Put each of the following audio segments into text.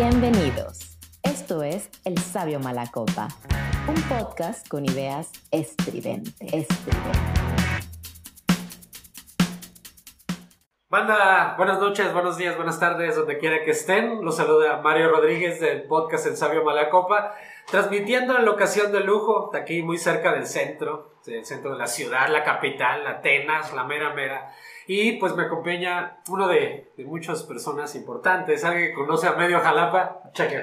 Bienvenidos. Esto es El Sabio Malacopa, un podcast con ideas estridentes. Banda, buenas noches, buenos días, buenas tardes, donde quiera que estén. Los saluda Mario Rodríguez del podcast El Sabio Malacopa, transmitiendo en locación de lujo, aquí muy cerca del centro, del centro de la ciudad, la capital, Atenas, la mera mera. Y pues me acompaña uno de, de muchas personas importantes, alguien que conoce a medio Jalapa. Cheque.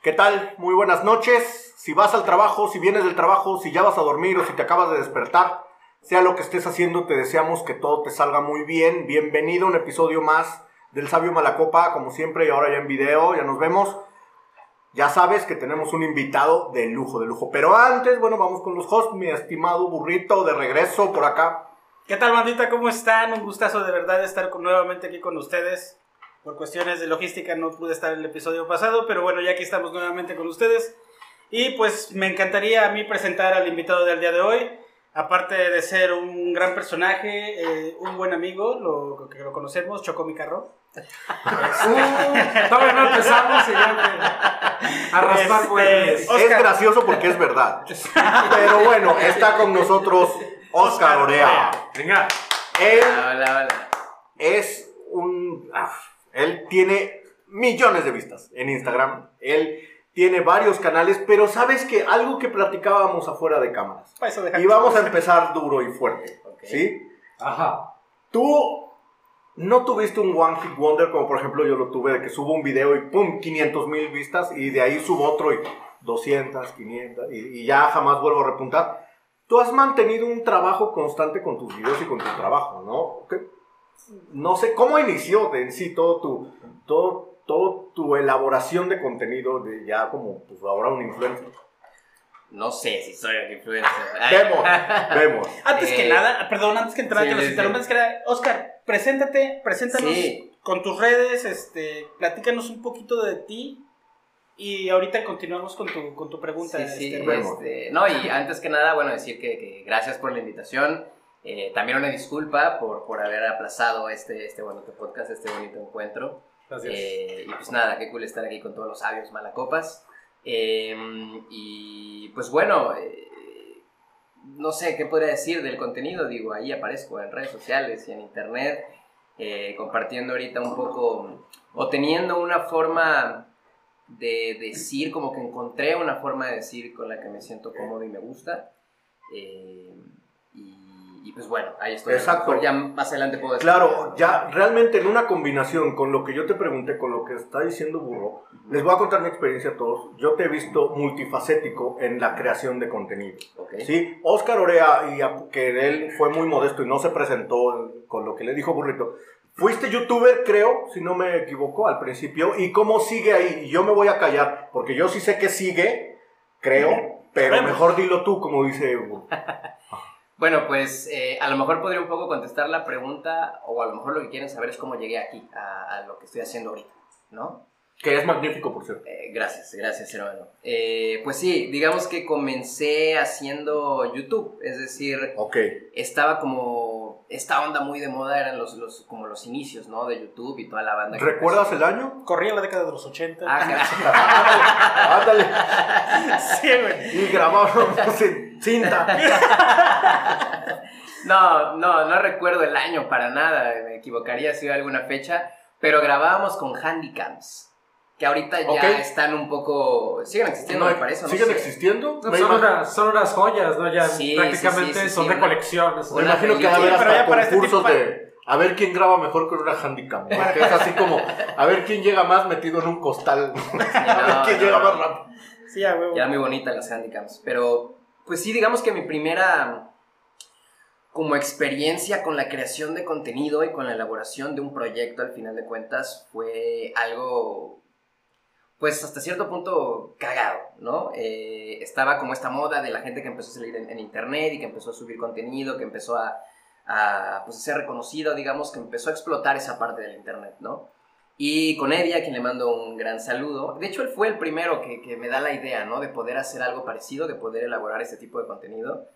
¿Qué tal? Muy buenas noches. Si vas al trabajo, si vienes del trabajo, si ya vas a dormir o si te acabas de despertar, sea lo que estés haciendo, te deseamos que todo te salga muy bien. Bienvenido a un episodio más del Sabio Malacopa, como siempre, y ahora ya en video, ya nos vemos. Ya sabes que tenemos un invitado de lujo, de lujo. Pero antes, bueno, vamos con los hosts, mi estimado burrito, de regreso por acá. ¿Qué tal, bandita? ¿Cómo están? Un gustazo de verdad estar con- nuevamente aquí con ustedes. Por cuestiones de logística no pude estar en el episodio pasado, pero bueno, ya aquí estamos nuevamente con ustedes. Y pues me encantaría a mí presentar al invitado del día de hoy. Aparte de ser un gran personaje, eh, un buen amigo, lo que lo conocemos, chocó mi carro. Uh, todavía no empezamos y ya me- a raspar Este. Es gracioso porque es verdad. Pero bueno, está con nosotros Oscar Orea. Venga. Él Hola, hola. es un... ah, Él tiene millones de vistas en Instagram. Él tiene varios canales, pero sabes que algo que platicábamos afuera de cámaras. Pa' eso deja- Y vamos a empezar duro y fuerte. Ok. ¿Sí? Ajá. Tú no tuviste un One Hit Wonder como por ejemplo yo lo tuve, de que subo un video y pum, 500 mil vistas y de ahí subo otro y 200, 500 y, y ya jamás vuelvo a repuntar. Tú has mantenido un trabajo constante con tus videos y con tu trabajo, ¿no? ¿Qué- No sé, ¿cómo inició en sí todo tu, todo, todo tu elaboración de contenido de ya como pues ahora un influencer? No sé si soy un influencer. Ay. Vemos, vemos. Antes que Eh, nada, perdón, antes que entrar, sí, que nos sí, que Oscar, preséntate, preséntanos Sí. con tus redes, este, platícanos un poquito de ti y ahorita continuamos con tu, con tu pregunta. Sí, sí, este, este, no, y antes que nada, bueno, decir que, que gracias por la invitación. Eh, también una disculpa por, por haber aplazado este, este bonito podcast, este bonito encuentro. Gracias. Eh, y pues nada, qué cool estar aquí con todos los sabios malacopas. Eh, y pues bueno, eh, no sé qué podría decir del contenido. Digo, ahí aparezco en redes sociales y en internet, eh, compartiendo ahorita un poco o teniendo una forma de decir, como que encontré una forma de decir con la que me siento cómodo y me gusta. Eh, y, y pues bueno, ahí estoy. Exacto. Ya más adelante puedo decir. Claro, ya realmente en una combinación con lo que yo te pregunté, con lo que está diciendo Burro, les voy a contar mi experiencia a todos. Yo te he visto multifacético en la creación de contenido. Ok. Sí, Oscar Orea, y a- que él fue muy modesto y no se presentó con lo que le dijo Burrito. Fuiste youtuber, creo, si no me equivoco, al principio. ¿Y cómo sigue ahí? Yo me voy a callar, porque yo sí sé que sigue, creo, pero mejor dilo tú, como dice Burro. Bueno, pues eh, a lo mejor podría un poco contestar la pregunta, o a lo mejor lo que quieren saber es cómo llegué aquí, a, a lo que estoy haciendo ahorita, ¿no? Que es magnífico, por cierto. Eh, gracias, gracias, hermano. Eh, pues sí, digamos que comencé haciendo YouTube, es decir, estaba como, esta onda muy de moda, eran los, los, como los inicios, ¿no? De YouTube y toda la banda. ¿Recuerdas empezó. el año? Corría la década de los 80. Ah, Ándale. sí, güey. Y grabábamos en cinta. No, no, no recuerdo el año para nada, me equivocaría si hubiera alguna fecha, pero grabábamos con handycams, que ahorita ya están un poco, siguen existiendo, me parece, no ¿Siguen sé. existiendo? No, son, unas, son unas joyas, ¿no? Ya Sí, prácticamente sí, sí, sí, son sí, de una- colección. es- Me imagino que va a haber hasta ya este concursos de a ver quién graba mejor con una handicam. ¿no? Que es así como a ver quién llega más metido en un costal. a ver no, quién no, llega no. más rápido. Sí, a huevo. Ya muy bonita las handycams, pero pues sí, digamos que mi primera como experiencia con la creación de contenido y con la elaboración de un proyecto al final de cuentas fue algo pues hasta cierto punto cagado, ¿no? Eh, estaba como esta moda de la gente que empezó a salir en, en internet y que empezó a subir contenido, que empezó a, a, pues, ser reconocido, digamos, que empezó a explotar esa parte del internet, ¿no? Y con Eddie, a quien le mando un gran saludo. De hecho, él fue el primero que, que me da la idea, ¿no? De poder hacer algo parecido, de poder elaborar este tipo de contenido.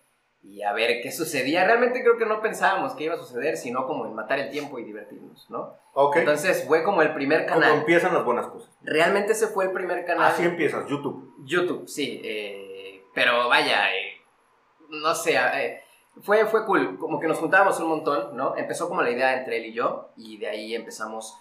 Y a ver qué sucedía. Realmente creo que no pensábamos que iba a suceder, sino como en matar el tiempo y divertirnos, ¿no? Ok. Entonces fue como el primer Como canal. empiezan las buenas cosas. Realmente ese fue el primer canal. Así empiezas, YouTube. YouTube, sí. eh, pero vaya, eh, no sé, eh, fue, fue cool. Como que nos juntábamos un montón, ¿no? Empezó como la idea entre él y yo, y de ahí empezamos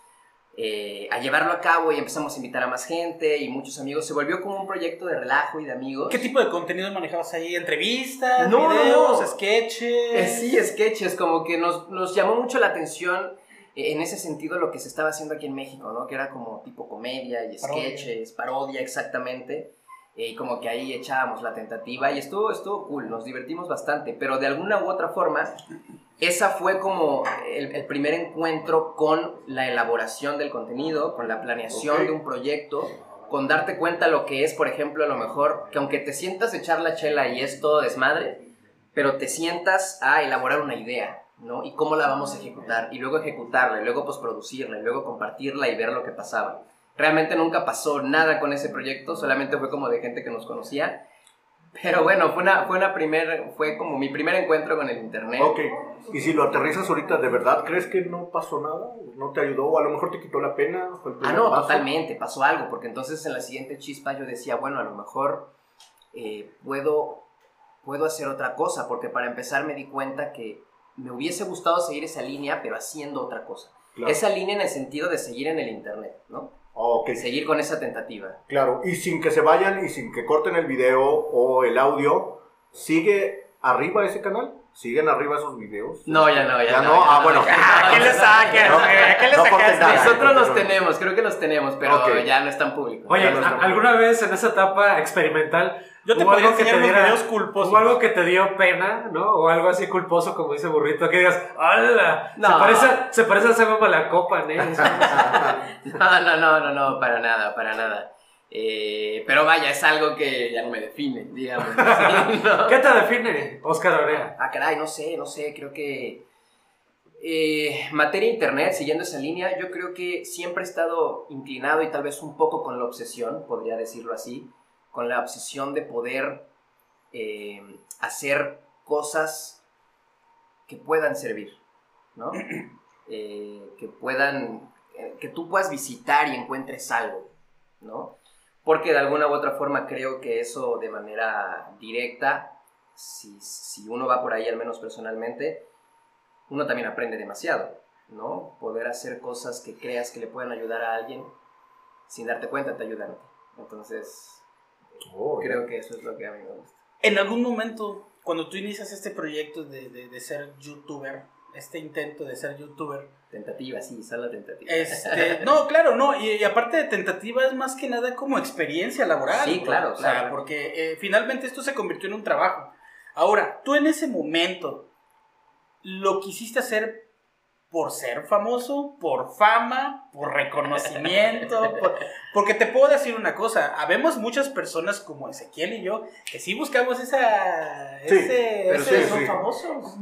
eh, a llevarlo a cabo y empezamos a invitar a más gente y muchos amigos. Se volvió como un proyecto de relajo y de amigos. ¿Qué tipo de contenido manejabas ahí? ¿Entrevistas? No, videos? no. ¿Sketches? Eh, sí, sketches, como que nos, nos llamó mucho la atención eh, en ese sentido lo que se estaba haciendo aquí en México, ¿no? Que era como tipo comedia y Parodia. sketches, parodia, exactamente. Eh, Y como que ahí echábamos la tentativa y estuvo, estuvo cool, nos divertimos bastante, pero de alguna u otra forma, esa fue como el, el primer encuentro con la elaboración del contenido, con la planeación Ok. de un proyecto, con darte cuenta lo que es, por ejemplo, a lo mejor, que aunque te sientas a echar la chela y es todo desmadre, pero te sientas a elaborar una idea, ¿no? Y cómo la vamos a ejecutar, y luego ejecutarla, y luego posproducirla, y luego compartirla y ver lo que pasaba. Realmente nunca pasó nada con ese proyecto, solamente fue como de gente que nos conocía. Pero bueno, fue una, fue una primer, fue como mi primer encuentro con el internet. Ok. Y si lo aterrizas ahorita, ¿de verdad crees que no pasó nada? ¿No te ayudó? ¿O a lo mejor te quitó la pena? ¿Fue el Ah, no, paso? totalmente, pasó algo, porque entonces en la siguiente chispa yo decía, bueno, a lo mejor eh, puedo, puedo hacer otra cosa, porque para empezar me di cuenta que me hubiese gustado seguir esa línea, pero haciendo otra cosa. Claro. Esa línea en el sentido de seguir en el Internet, ¿no? Ok. Seguir con esa tentativa. Claro, y sin que se vayan y sin que corten el video o el audio, ¿sigue arriba ese canal? ¿Siguen arriba esos videos? No, ya no, ya, ¿Ya no. no? Ah, bueno. ¿Qué le sacas? No, güey? ¿Qué le nada. Nosotros los tenemos, creo que los tenemos, pero ya no están públicos. Oye, ¿a-. ¿alguna vez en esa etapa experimental Yo te podría enseñar te unos diera- videos culposos. hubo algo que te dio pena, ¿no? O algo así culposo, como dice Burrito, que digas, ¡hala! No. Se parece, se parece a Sabio Malacopa, ¿eh? No, no, no, no, no, para nada, para nada. Eh, pero vaya, es algo que ya no me define, digamos. ¿Qué te define, Oscar Orea? Ah, caray, no sé, no sé, creo que... eh, materia internet, siguiendo esa línea, yo creo que siempre he estado inclinado y tal vez un poco con la obsesión, podría decirlo así, con la obsesión de poder eh, hacer cosas que puedan servir, ¿no? Eh, que puedan, eh, que tú puedas visitar y encuentres algo, ¿no? Porque de alguna u otra forma creo que eso de manera directa, si, si uno va por ahí, al menos personalmente, uno también aprende demasiado, ¿no? Poder hacer cosas que creas que le puedan ayudar a alguien sin darte cuenta te ayudan. Entonces, Oh, ya. creo que eso es lo que a mí me gusta. En algún momento, cuando tú inicias este proyecto de, de, de ser youtuber, este intento de ser youtuber, Tentativa, sí, solo tentativa. este, no, claro, no, y, y aparte de tentativa es más que nada como experiencia laboral. Sí, claro, O sea, claro. porque eh, finalmente esto se convirtió en un trabajo. Ahora, tú en ese momento, ¿lo quisiste hacer por ser famoso, por fama, por reconocimiento? por- Porque te puedo decir una cosa, habemos muchas personas como Ezequiel y yo que sí buscamos esa... Sí, ese, Pero ese- son sí. famosos.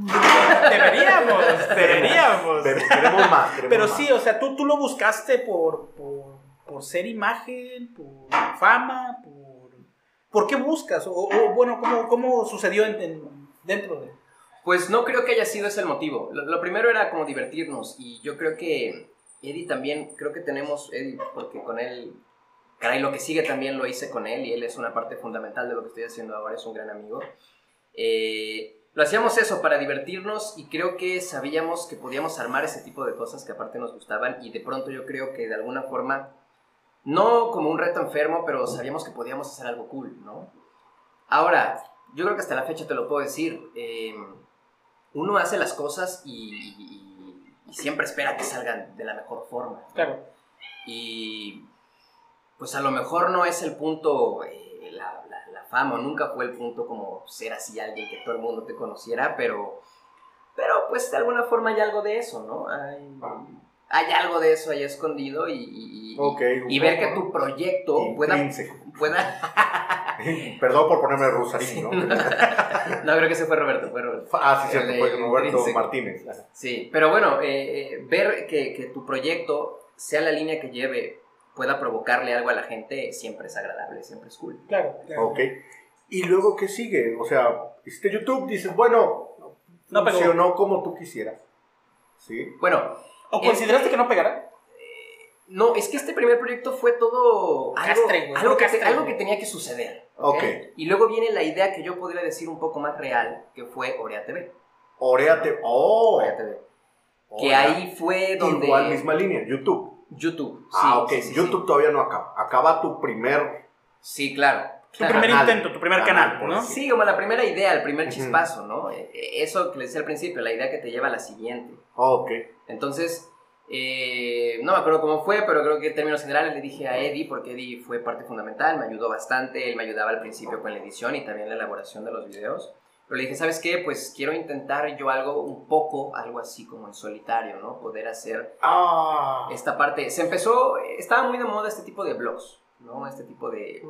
Deberíamos, deberíamos. Pero queremos más. queremos Pero más. sí, o sea, tú, tú lo buscaste por, por, por ser imagen, por fama, por... ¿Por qué buscas? O, o, bueno, ¿cómo, cómo sucedió en- en- dentro de...? Pues no creo que haya sido ese el motivo. Lo, primero era como divertirnos y yo creo que Eddie también, creo que tenemos, Eddie, porque con él, caray, lo que sigue también lo hice con él y él es una parte fundamental de lo que estoy haciendo ahora, es un gran amigo. Eh, lo hacíamos eso para divertirnos y creo que sabíamos que podíamos armar ese tipo de cosas que aparte nos gustaban y de pronto yo creo que de alguna forma, no como un reto enfermo, pero sabíamos que podíamos hacer algo cool, ¿no? Ahora, yo creo que hasta la fecha te lo puedo decir. eh, uno hace las cosas y, y- y siempre espera que salgan de la mejor forma. ¿no? Claro. Y pues a lo mejor no es el punto, eh, la, la- la fama, nunca fue el punto como ser así alguien que todo el mundo te conociera, pero, pero pues de alguna forma hay algo de eso, ¿no? Hay, hay algo de eso ahí escondido y, y- ver que tu proyecto pueda... pueda... Perdón por ponerme Rosarín, ¿no? no, creo que ese fue Roberto, fue Roberto. ah, sí, cierto, fue Roberto intrínseco. Martínez. Sí, pero bueno, eh, eh, ver que, que tu proyecto, sea la línea que lleve, pueda provocarle algo a la gente, siempre es agradable, siempre es cool. Claro, claro. Ok. ¿Y luego qué sigue? O sea, hiciste YouTube, dices, bueno, No pegó. funcionó como tú quisieras. ¿Sí? Bueno, ¿O consideraste que no pegará? no, es que este primer proyecto fue todo algo, Castre, güey, algo, que, castre, algo güey. que tenía que suceder. Ok. Y luego viene la idea que yo podría decir un poco más real, que fue Orea TV. Oréate. ¡Oh! Orea TV. Que Orea. ahí fue donde... Igual, misma línea, YouTube. YouTube. Sí, ah, ok. sí, sí, YouTube sí. todavía no acaba. Acaba tu primer. Sí, claro. Tu Claro. primer Canal. intento, tu primer Canal, ¿no? Sí, como la primera idea, el primer chispazo, ¿no? Eh, eh, Eso que les decía al principio, la idea que te lleva a la siguiente. Oh, ok. Entonces, eh, no me acuerdo cómo fue, pero creo que en términos generales le dije a Eddie, porque Eddie fue parte fundamental, me ayudó bastante, él me ayudaba al principio con la edición y también la elaboración de los videos. Pero le dije, ¿sabes qué? Pues quiero intentar yo algo un poco, algo así como en solitario, ¿no? Poder hacer Ah. esta parte. Se empezó, estaba muy de moda este tipo de blogs, ¿no? Este tipo de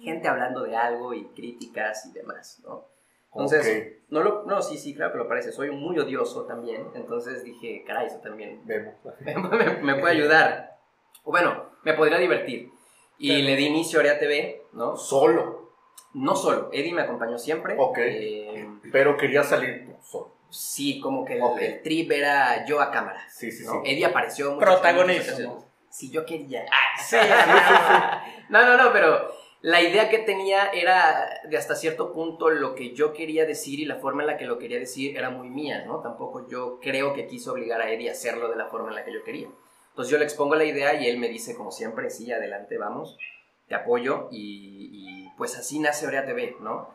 gente hablando de algo y críticas y demás, ¿no? Entonces, no, lo, no, sí, sí, claro que lo parece. Soy muy odioso también. Entonces dije, caray, eso también Vemos. me, me- me puede ayudar. O bueno, me podría divertir. Y le di inicio a Orea TV, ¿no? Solo. No solo, Eddie me acompañó siempre. Ok. Eh, Pero quería salir solo. sí, como que el, Ok. el trip era yo a cámara. Sí, sí, ¿no? sí. Eddie apareció Protagonista. Si yo quería. Ah, Sí, no, no, no, pero la idea que tenía era de hasta cierto punto lo que yo quería decir y la forma en la que lo quería decir era muy mía, ¿no? Tampoco yo creo que quiso obligar a Eddie a hacerlo de la forma en la que yo quería. Entonces yo le expongo la idea y él me dice, como siempre, sí, adelante, vamos, te apoyo y, pues así nace Orea TV, ¿no?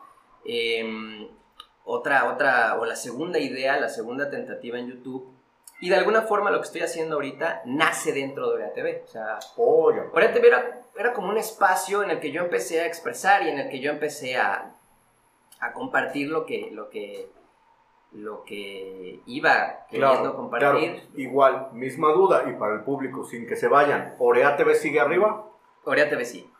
Em, otra, otra, o la segunda idea, la segunda tentativa en YouTube. Y de alguna forma lo que estoy haciendo ahorita nace dentro de Orea TV. O sea. Orea TV era, era como un espacio en el que yo empecé a expresar y en el que yo empecé a, a compartir lo que, lo que, lo que iba queriendo Claro, claro. compartir. Igual, misma duda. Y para el público, sin que se vayan. ¿Orea TV sigue arriba? Orea TV sí.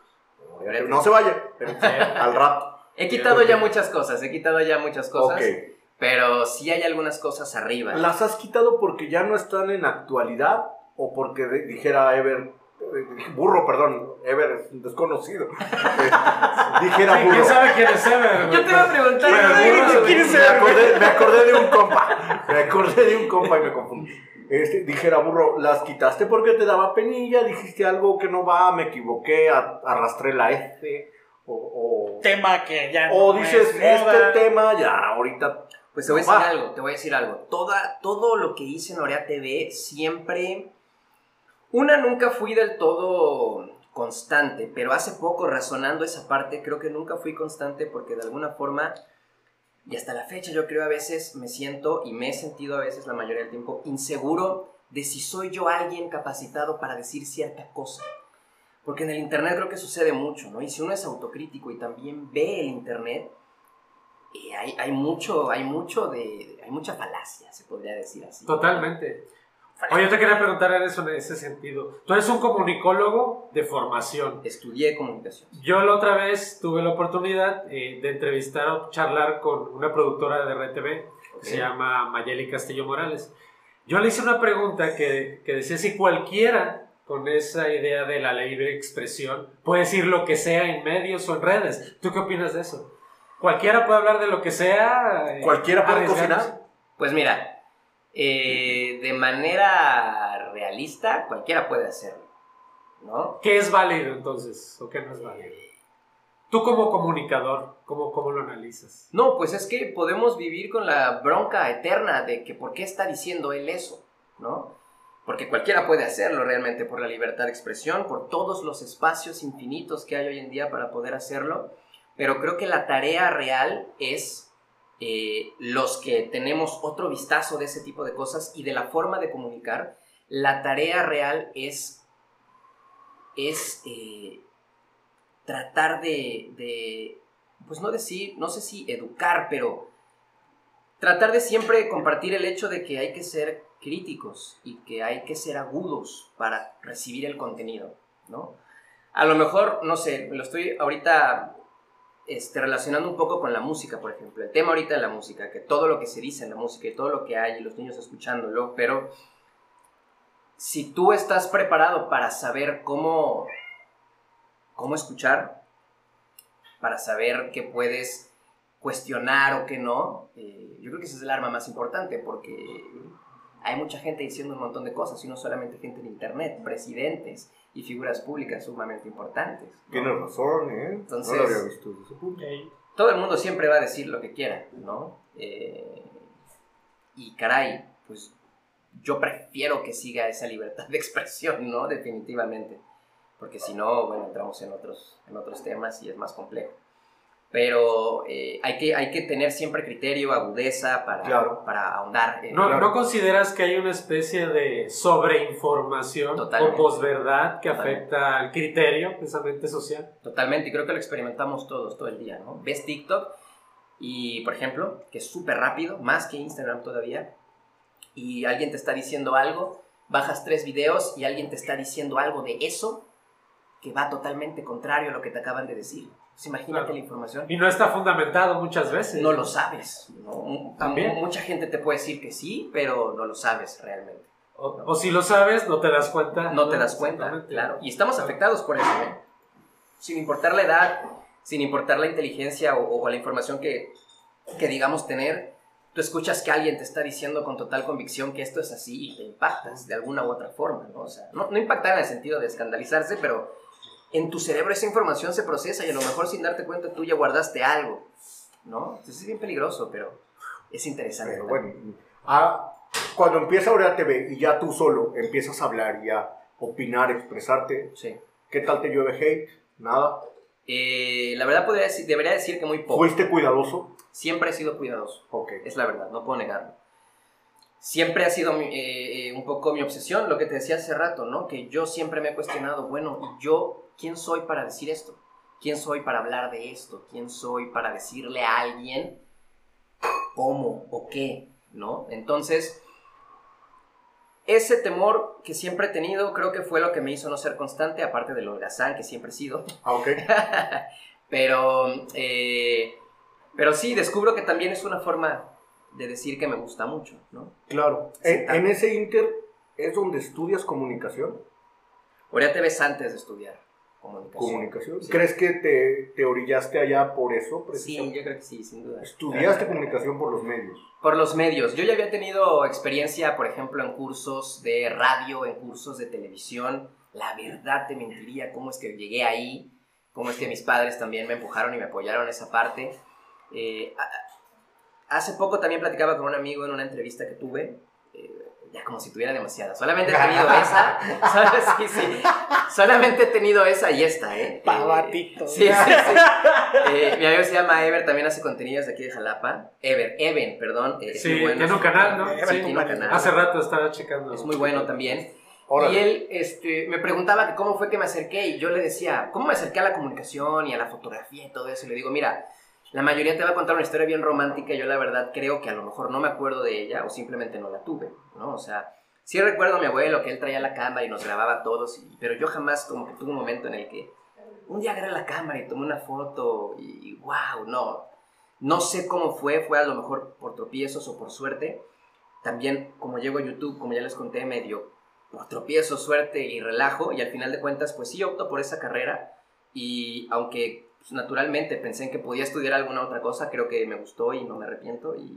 Orea TV No se pero al rato. He quitado ya muchas cosas, he quitado ya muchas cosas, Ok. Pero sí hay algunas cosas arriba. ¿Las has quitado porque ya no están en actualidad? ¿O porque dijera Ever... eh, Burro, perdón. Ever es un desconocido. Eh, dijera Sí, burro. ¿Quién sabe quién es Ever? Yo te iba a preguntar, Bueno, ¿quién es me, acordé, me acordé de un compa. Me acordé de un compa y me confundí. Este, dijera, burro, las quitaste porque te daba penilla, dijiste algo que no va, me equivoqué, a- arrastré la F. O, o, Tema que ya o dices, es este tema ya ahorita. Pues te voy a No decir algo, te voy a decir algo. Toda, todo lo que hice en Orea TV siempre... Una, nunca fui del todo constante, pero hace poco razonando esa parte, creo que nunca fui constante porque de alguna forma, y hasta la fecha yo creo a veces me siento, y me he sentido a veces la mayoría del tiempo, inseguro de si soy yo alguien capacitado para decir cierta cosa. Porque en el Internet creo que sucede mucho, ¿no? Y si uno es autocrítico y también ve el Internet, eh, hay, hay mucho, hay mucho de, hay mucha falacia, se podría decir así. Totalmente. Oye, yo te quería preguntar en eso en ese sentido. Tú eres un comunicólogo de formación. Estudié comunicación. Yo la otra vez tuve la oportunidad eh, de entrevistar o charlar con una productora de RTV que se llama Mayeli Castillo Morales. Yo le hice una pregunta que, que decía si cualquiera con esa idea de la libre expresión puede decir lo que sea en medios o en redes. ¿Tú qué opinas de eso? ¿Cualquiera puede hablar de lo que sea? eh, ¿Cualquiera puede cocinar? Pues mira, eh, de manera realista, cualquiera puede hacerlo, ¿no? ¿Qué es válido entonces o qué no es válido? Tú como comunicador, ¿cómo, cómo lo analizas? No, pues es que podemos vivir con la bronca eterna de que por qué está diciendo él eso, ¿no? Porque cualquiera puede hacerlo realmente por la libertad de expresión, por todos los espacios infinitos que hay hoy en día para poder hacerlo, pero creo que la tarea real es eh, los que tenemos otro vistazo de ese tipo de cosas y de la forma de comunicar, la tarea real es, es eh, tratar de, de, pues no decir, no sé si educar, pero tratar de siempre compartir el hecho de que hay que ser críticos y que hay que ser agudos para recibir el contenido, ¿no? A lo mejor, no sé, lo estoy ahorita este, relacionando un poco con la música, por ejemplo. El tema ahorita de la música, que todo lo que se dice en la música y todo lo que hay y los niños escuchándolo, pero si tú estás preparado para saber cómo, cómo escuchar, para saber qué puedes cuestionar o qué no, eh, yo creo que ese es el arma más importante porque hay mucha gente diciendo un montón de cosas y no solamente gente en internet, presidentes y figuras públicas sumamente importantes. ¿no? Tienes razón, ¿eh? Entonces- no lo había visto desde ese punto. todo el mundo siempre va a decir lo que quiera, ¿no? Eh, y caray, pues yo prefiero que siga esa libertad de expresión, ¿no? Definitivamente. Porque si no, bueno, entramos en otros, en otros temas y es más complejo. Pero eh, hay, que, hay que tener siempre criterio, agudeza para, Claro. para ahondar. en- ¿No, Claro. ¿No consideras que hay una especie de sobreinformación Totalmente. o posverdad que Totalmente. afecta al criterio precisamente social? Totalmente, y creo que lo experimentamos todos todo el día, ¿no? Ves TikTok y, por ejemplo, que es súper rápido, más que Instagram todavía, y alguien te está diciendo algo, bajas tres videos y alguien te está diciendo algo de eso que va totalmente contrario a lo que te acaban de decir. Pues imagínate Claro. la información. Y no está fundamentado muchas veces. No lo sabes, ¿no? También. Mucha gente te puede decir que sí, pero no lo sabes realmente. O, o si lo sabes, no te das cuenta. no te das cuenta, claro. Y estamos afectados por eso, ¿eh? Sin importar la edad, sin importar la inteligencia o, o la información que, que digamos tener, tú escuchas que alguien te está diciendo con total convicción que esto es así y te impactas de alguna u otra forma, ¿no? O sea, no, no impactar en el sentido de escandalizarse, pero en tu cerebro esa información se procesa y a lo mejor sin darte cuenta tú ya guardaste algo, ¿no? Entonces es bien peligroso, pero es interesante. Pero bueno, ah, cuando empieza Aurea TV y ya tú solo empiezas a hablar y a opinar, expresarte, Sí. ¿qué tal te llueve hate? Nada. Eh, la verdad podría decir, debería decir que muy poco. ¿Fuiste cuidadoso? Siempre he sido cuidadoso. Ok. Es la verdad, no puedo negarlo. Siempre ha sido eh, eh, un poco mi obsesión, lo que te decía hace rato, ¿no? Que yo siempre me he cuestionado, bueno, ¿y yo quién soy para decir esto? ¿Quién soy para hablar de esto? ¿Quién soy para decirle a alguien cómo o qué? ¿No? Entonces, ese temor que siempre he tenido creo que fue lo que me hizo no ser constante, aparte del holgazán que siempre he sido. Ah, ok. pero, eh, pero sí, descubro que también es una forma de decir que me gusta mucho, ¿no? Claro. En, ese inter es donde estudias comunicación. Ahora te ves antes de estudiar comunicación. Comunicación. Sí. ¿Crees que te, te orillaste allá por eso? Sí, yo creo que sí, sin duda. Estudiaste comunicación por los medios. Por los medios. Yo ya había tenido experiencia, por ejemplo, en cursos de radio, en cursos de televisión. La verdad te mentiría cómo es que llegué ahí, cómo es que mis padres también me empujaron y me apoyaron en esa parte. Eh, hace poco también platicaba con un amigo en una entrevista que tuve, eh, ya como si tuviera demasiada. Solamente he tenido esa. Solo- sí, sí. Solamente he tenido esa y esta, ¿eh? Pavatito. Sí, sí, sí. Eh, mi amigo se llama Ever, también hace contenidos de aquí de Jalapa. Ever, Even, perdón. eh, Sí, bueno. tiene un canal, ¿no? Ever, Sí. tiene un canal. Hace rato estaba checando. Es muy bueno también. Órale. Y él este, me preguntaba que cómo fue que me acerqué y yo le decía, ¿cómo me acerqué a la comunicación y a la fotografía y todo eso? Y le digo, mira, la mayoría te va a contar una historia bien romántica y yo la verdad creo que a lo mejor no me acuerdo de ella o simplemente no la tuve, ¿no? O sea, sí recuerdo a mi abuelo que él traía la cámara y nos grababa todos, y- pero yo jamás como que tuve un momento en el que un día agarré la cámara y tomé una foto y wow, no. No sé cómo fue, fue a lo mejor por tropiezos o por suerte. También como llego a YouTube, como ya les conté, medio por tropiezo, suerte y relajo y al final de cuentas pues sí opto por esa carrera y aunque pues, naturalmente pensé en que podía estudiar alguna otra cosa, creo que me gustó y no me arrepiento y,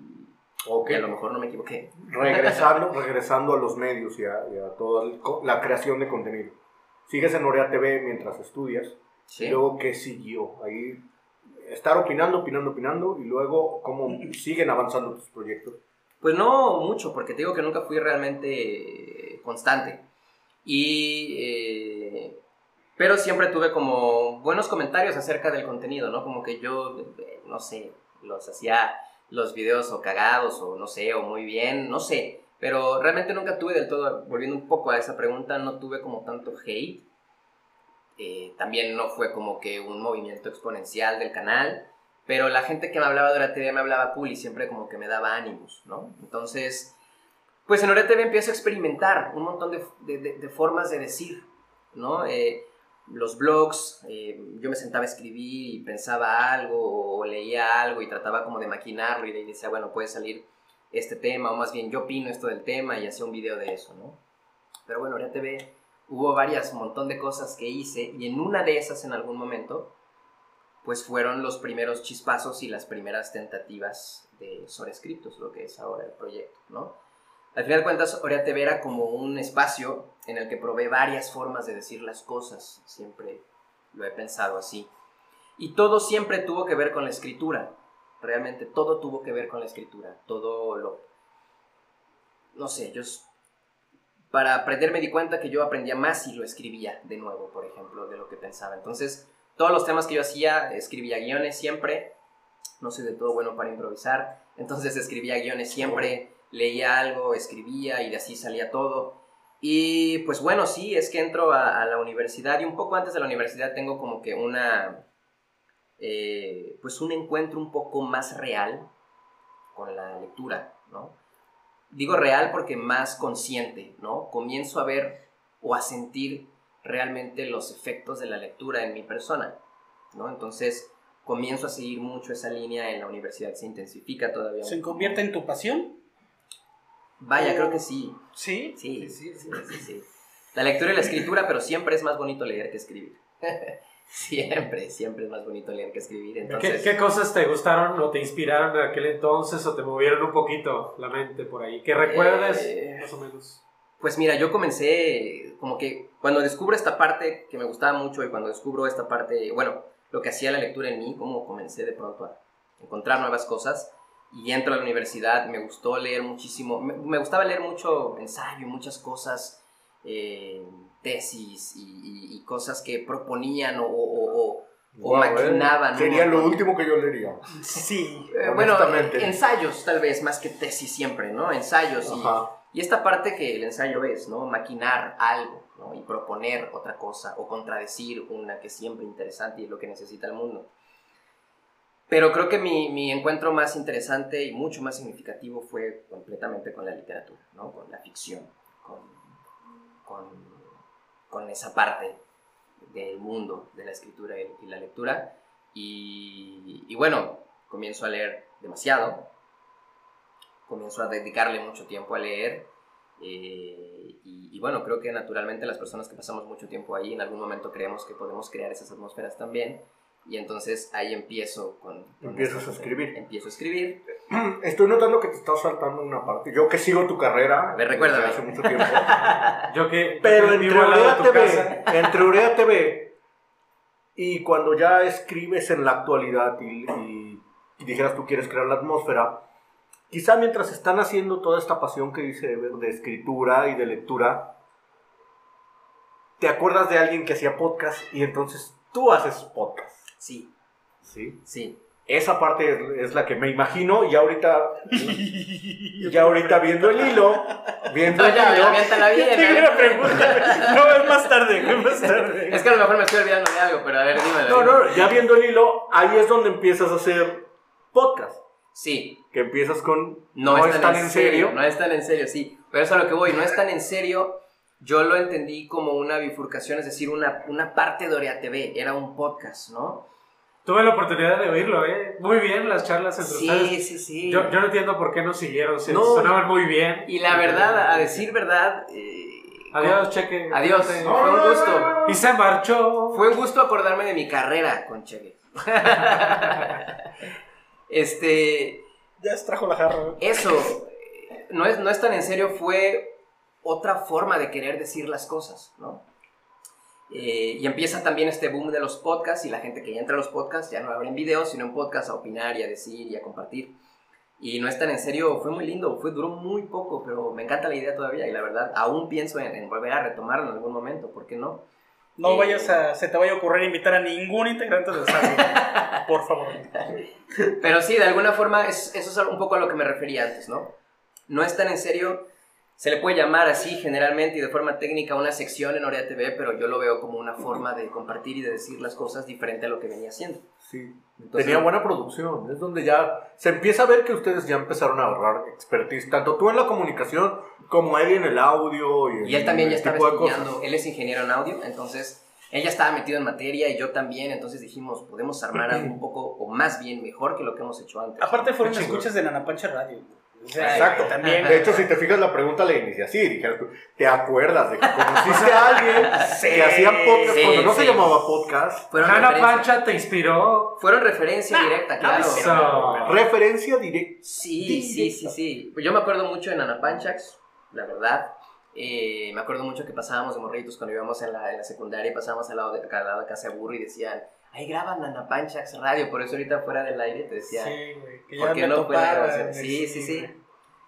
Ok. y a lo mejor no me equivoqué. Regresando, regresando a los medios y a, y a toda el la creación de contenido. Sigues en Orea TV mientras estudias. Sí. Y luego, ¿qué siguió? Ahí, estar opinando, opinando, opinando. Y luego, ¿cómo siguen avanzando tus proyectos? Pues no mucho, porque te digo que nunca fui realmente constante. Y... eh, pero siempre tuve como buenos comentarios acerca del contenido, ¿no? Como que yo, eh, no sé, los hacía los videos o cagados o no sé, o muy bien, no sé. Pero realmente nunca tuve del todo, volviendo un poco a esa pregunta, no tuve como tanto hate. Eh, también no fue como que un movimiento exponencial del canal. Pero la gente que me hablaba de Hora TV me hablaba cool y siempre como que me daba ánimos, ¿no? Entonces, pues en Hora TV empiezo a experimentar un montón de formas de decir, ¿no? Eh, los blogs, eh, yo me sentaba a escribir y pensaba algo o leía algo y trataba como de maquinarlo y decía, bueno, puede salir este tema o más bien yo opino esto del tema y hacía un video de eso, ¿no? Pero bueno, Hora TV hubo varias, un montón de cosas que hice y en una de esas en algún momento pues fueron los primeros chispazos y las primeras tentativas de sobrescriptos, lo que es ahora el proyecto, ¿no? Al final de cuentas, Orea TV era como un espacio en el que probé varias formas de decir las cosas, siempre lo he pensado así. Y todo siempre tuvo que ver con la escritura, realmente todo tuvo que ver con la escritura, todo lo... No sé, yo... Para aprender me di cuenta que yo aprendía más si lo escribía de nuevo, por ejemplo, de lo que pensaba. Entonces, todos los temas que yo hacía, escribía guiones siempre, no soy de todo bueno para improvisar, entonces escribía guiones siempre, leía algo, escribía y de así salía todo. Y pues bueno, sí, es que entro a, la universidad y un poco antes de la universidad tengo como que una, eh, pues un encuentro un poco más real con la lectura, ¿no? Digo real porque más consciente, ¿no? Comienzo a ver o a sentir realmente los efectos de la lectura en mi persona, ¿no? Entonces comienzo a seguir mucho esa línea en la universidad, se intensifica todavía. ¿Se convierte en tu pasión? Vaya, creo que sí. ¿Sí? Sí, sí, sí, sí. La lectura y la escritura, pero siempre es más bonito leer que escribir. siempre, siempre es más bonito leer que escribir. Entonces... ¿Qué, cosas te gustaron o te inspiraron en aquel entonces o te movieron un poquito la mente por ahí? ¿Qué recuerdes, eh, más o menos? Pues mira, yo comencé como que cuando descubro esta parte que me gustaba mucho y cuando descubro esta parte, bueno, lo que hacía la lectura en mí, como comencé de pronto a encontrar nuevas cosas y entro a la universidad, me gustó leer muchísimo, me, gustaba leer mucho ensayo, muchas cosas, eh, tesis y, cosas que proponían o, o, o, maquinaban. Sería lo último que yo leería. Sí. Eh, bueno, ensayos tal vez, más que tesis siempre, ¿no? Ensayos. Y, y, esta parte que el ensayo es, ¿no? Maquinar algo, ¿no? Y proponer otra cosa o contradecir una que es siempre interesante y es lo que necesita el mundo. Pero creo que mi, mi, encuentro más interesante y mucho más significativo fue completamente con la literatura, ¿no? con la ficción, con, con, con esa parte del mundo de la escritura y, la lectura. Y, y, bueno, comienzo a leer demasiado, comienzo a dedicarle mucho tiempo a leer. Eh, y, y, bueno, creo que naturalmente las personas que pasamos mucho tiempo ahí en algún momento creemos que podemos crear esas atmósferas también. Y entonces ahí empiezo con... Empiezas a escribir. Empiezo a escribir. Estoy notando que te estás saltando una parte. Yo que sigo tu carrera. Me recuerda hace mucho tiempo. yo que... Pero entre Urea, TV, entre Urea TV y cuando ya escribes en la actualidad y, y, dijeras tú quieres crear la atmósfera, quizá mientras están haciendo toda esta pasión que dice de escritura y de lectura, te acuerdas de alguien que hacía podcast y entonces tú haces podcast. Sí. ¿Sí? Sí. Esa parte es, la que me imagino y ahorita y ahorita viendo el hilo viendo no, el ya, hilo ya, una pregunta no es más tarde es más tarde es que a lo mejor me estoy olvidando de algo pero a ver dímelo no no ya viendo el hilo ahí es donde empiezas a hacer podcast sí que empiezas con no, no es tan en serio, no es tan en serio sí pero eso es a lo que voy no es tan en serio yo lo entendí como una bifurcación, es decir, una, una parte de Orea TV, era un podcast, ¿no? Tuve la oportunidad de oírlo, ¿eh? Muy bien las charlas entre sí, ustedes. Sí, sí, sí. Yo, yo, no entiendo por qué no siguieron, se sonaban muy bien. Y la verdad, a decir verdad... Eh, adiós, Cheque. Adiós, fue un gusto. Y se marchó. Fue un gusto acordarme de mi carrera con Cheque. este... Ya trajo la jarra. Eso, no es, no es tan en serio, fue otra forma de querer decir las cosas, ¿no? Eh, y empieza también este boom de los podcasts y la gente que ya entra a los podcasts ya no habla en videos, sino en podcasts a opinar y a decir y a compartir. Y no es tan en serio, fue muy lindo, fue, duró muy poco, pero me encanta la idea todavía y la verdad aún pienso en, volver a retomarlo en algún momento, ¿por qué no? No eh, vayas a, se te vaya a ocurrir invitar a ningún integrante del SAG, por favor. Pero sí, de alguna forma eso es un poco a lo que me refería antes, ¿no? No es tan en serio se le puede llamar así generalmente y de forma técnica una sección en Orea TV, pero yo lo veo como una forma de compartir y de decir las cosas diferente a lo que venía haciendo. Sí, tenía buena producción, es donde ya se empieza a ver que ustedes ya empezaron a ahorrar expertise, tanto tú en la comunicación como él en el audio. Y, y él también ya estaba estudiando, él es ingeniero en audio, entonces ella estaba metido en materia y yo también, entonces dijimos, podemos armar algo un poco, o más bien mejor que lo que hemos hecho antes. Aparte fueron escuchas de Nanapancha Radio. Exacto. También. De hecho, si te fijas, la pregunta la inicia así. Dijeras tú, ¿te acuerdas de que conociste a alguien que hacía podcast sí, cuando no se llamaba podcast? Fueron, Hanna referencia, Pancha te inspiró. fueron referencia directa, claro. Eso. Referencia directa. Sí, sí, sí, sí. Yo me acuerdo mucho de Nana Panchax, la verdad. Eh, me acuerdo mucho que pasábamos de morritos cuando íbamos en la, en la secundaria y pasábamos al lado de, al lado de Casa de Burro y decían, ahí graban Nana Panchax radio. Por eso ahorita fuera del aire te decía, Sí, güey. Que ¿por ya qué me no fue la grabación? Sí, sí, sí.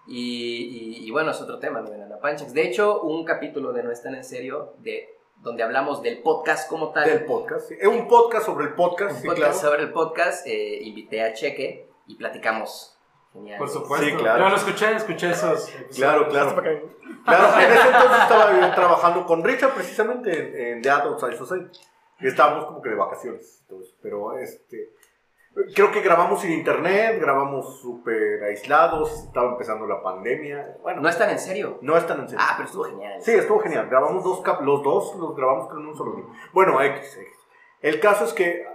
Y, y- y bueno, es otro tema, lo de Nana Panchax. De hecho, un capítulo de No es tan en serio, de, donde hablamos del podcast como tal. Del podcast. sí. Es un podcast sobre el podcast, un sí, podcast claro. sobre el podcast, eh, invité a Cheque y platicamos. Genial. Por supuesto. Sí, claro. Yo lo escuché, escuché esos. episodios. Claro, claro. Claro, en ese entonces estaba yo trabajando con Richard precisamente en, en The Outside Society. Y estábamos como que de vacaciones. entonces, pero este. Creo que grabamos sin internet, grabamos súper aislados, estaba empezando la pandemia. Bueno, No es tan en serio. no es tan en serio. Ah, pero estuvo genial. Sí, estuvo genial. Grabamos dos cap los dos los grabamos con un solo día. Bueno, X, X. El caso es que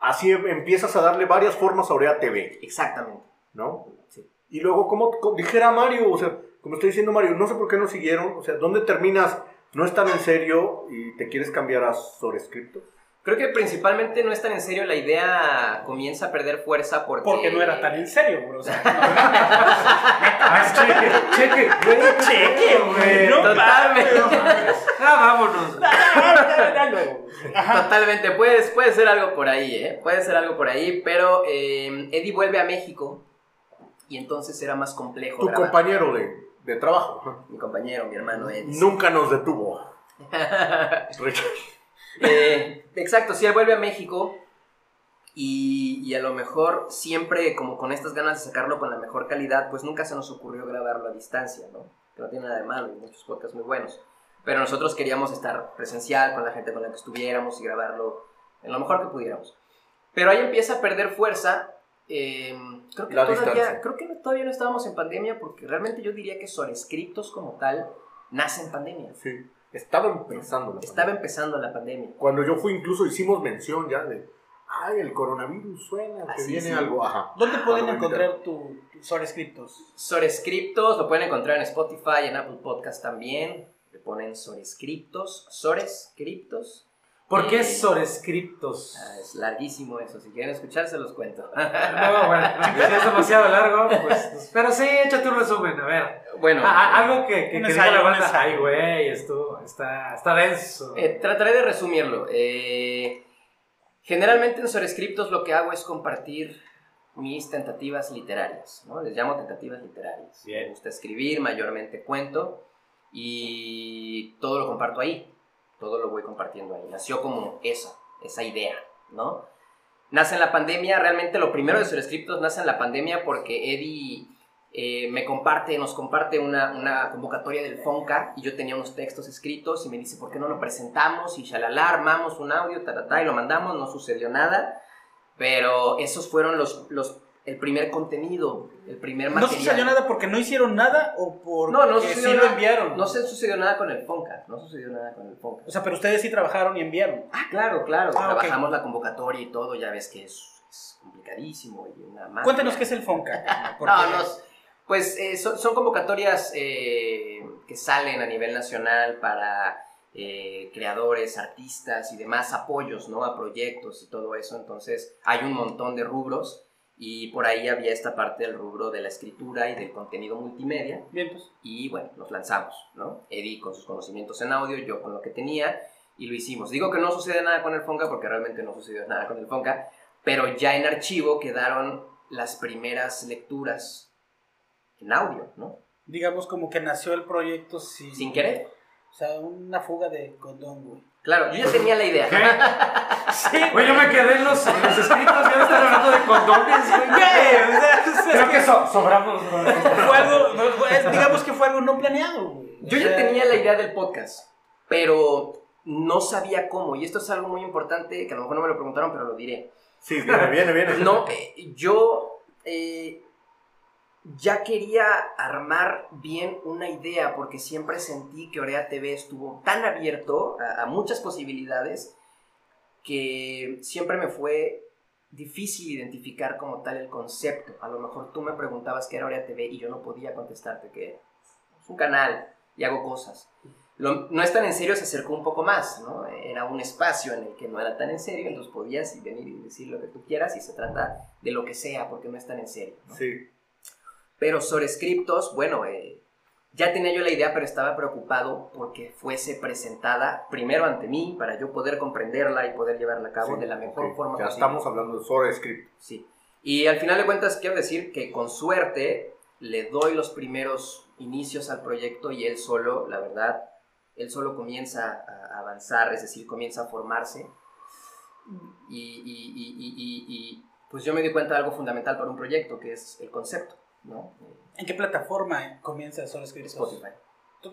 así em- empiezas a darle varias formas a Orea TV, Exactamente. ¿no? Sí. Y luego, como dijera Mario, o sea, como estoy diciendo Mario, no sé por qué no siguieron, o sea, ¿dónde terminas? No es tan en serio y te quieres cambiar a sobrescripto. Creo que principalmente no es tan en serio, la idea comienza a perder fuerza porque... Porque no era tan en serio, güey. O sea, Ah, es cheque, cheque, güey. cheque, güey. No Totalmente. Ah, vámonos. Totalmente, puede, puede ser algo por ahí, ¿eh? Puede ser algo por ahí, pero eh, Eddie vuelve a México y entonces era más complejo. Tu grabar. compañero de, de trabajo Mi compañero, mi hermano Eddie. nunca nos detuvo. Eh, exacto, sí, él vuelve a México y, y a lo mejor siempre como con estas ganas de sacarlo con la mejor calidad, pues nunca se nos ocurrió grabarlo a distancia, ¿no? Que no tiene nada de malo, hay muchos podcasts muy buenos. Pero nosotros queríamos estar presencial con la gente con la que estuviéramos y grabarlo en lo mejor que pudiéramos. Pero ahí empieza a perder fuerza. Eh, creo, que La todavía, creo que todavía no estábamos en pandemia porque realmente yo diría que Sobrescriptos como tal nace en pandemia. Sí, estaba empezando la Estaba empezando la pandemia. Cuando yo fui, incluso hicimos mención ya de, ay, el coronavirus suena, que viene sí. algo, ajá. ¿Dónde pueden Cuando encontrar tu, tus sobrescriptos? Sorescriptos lo pueden encontrar en Spotify, en Apple Podcast también. Le ponen Sorescriptos, Sorescriptos. ¿Por qué Eh, sobrescriptos? ah, es larguísimo eso, si quieren escuchar se los cuento. No, bueno, si es demasiado largo, pues. Pero sí, échate un resumen, a ver. bueno, Ah, ah, algo que, que, que ensayo, diga la banda. Ay, güey, esto está, está denso. eh, trataré de resumirlo. Eh, generalmente en Sorescriptos lo que hago es compartir mis tentativas literarias, ¿no? Les llamo tentativas literarias. Bien. Me gusta escribir, mayormente cuento, y todo lo comparto ahí. Todo lo voy compartiendo ahí. Nació como eso, esa idea, ¿no? Nace en la pandemia, realmente lo primero de Sobrescriptos nace en la pandemia porque Eddie eh, me comparte, nos comparte una, una convocatoria del Fonca y yo tenía unos textos escritos y me dice, ¿por qué no lo presentamos? Y shalala, armamos un audio, tatatá, y lo mandamos, no sucedió nada, pero esos fueron los, los, el primer contenido, el primer ¿No material. sucedió nada porque no hicieron nada o porque No, no sí lo enviaron? No se sucedió nada con el Fonca, no sucedió nada con el Fonca. O sea, pero ustedes sí trabajaron y enviaron. Ah, claro, claro. Ah. Trabajamos la convocatoria y todo, ya ves que es, es complicadísimo. Y una máquina. Cuéntanos qué es el Fonca. No, no, pues eh, son, son convocatorias eh, que salen a nivel nacional para eh, creadores, artistas y demás apoyos, ¿no? A proyectos y todo eso. Entonces hay un montón de rubros y por ahí había esta parte del rubro de la escritura y del contenido multimedia. Bien, pues. Y bueno, nos lanzamos, ¿no? Eddie con sus conocimientos en audio, yo con lo que tenía, y lo hicimos. Digo que no sucede nada con el Fonca porque realmente no sucedió nada con el Fonca, pero ya en archivo quedaron las primeras lecturas en audio, ¿no? Digamos como que nació el proyecto sin... Sin querer. O sea, una fuga de condón, güey. Claro, yo ya tenía la idea. ¿Qué? Güey, yo me quedé en los, en los escritos y ahora están hablando de condones, güey. ¿Qué? O sea, es Creo que que so- sobramos. güey. fue algo, no, fue- digamos que fue algo no planeado, güey. O Yo ya tenía la idea del podcast, pero no sabía cómo. Y esto es algo muy importante que a lo mejor no me lo preguntaron, pero lo diré. Sí, viene, viene, viene. No, eh, yo eh, ya quería armar bien una idea porque siempre sentí que Orea TV estuvo tan abierto a, muchas posibilidades que siempre me fue difícil identificar como tal el concepto. A lo mejor tú me preguntabas qué era Aurea TV y yo no podía contestarte que. Es un canal y hago cosas. No es tan en serio se acercó un poco más, ¿no? Era un espacio en el que no era tan en serio, entonces podías venir y decir lo que tú quieras y se trata de lo que sea porque no es tan en serio. ¿no? Sí. Pero sobre scriptos, bueno, eh, ya tenía yo la idea, pero estaba preocupado porque fuese presentada primero ante mí para yo poder comprenderla y poder llevarla a cabo Sí, de la mejor ok. forma Ya posible. estamos hablando de Sora Script. Sí. Y al final de cuentas, quiero decir que con suerte le doy los primeros inicios al proyecto y él solo, la verdad, él solo comienza a avanzar, es decir, comienza a formarse. Y- y, pues yo me di cuenta de algo fundamental para un proyecto, que es el concepto, ¿no? ¿En qué plataforma comienza Solo Escritos? Spotify.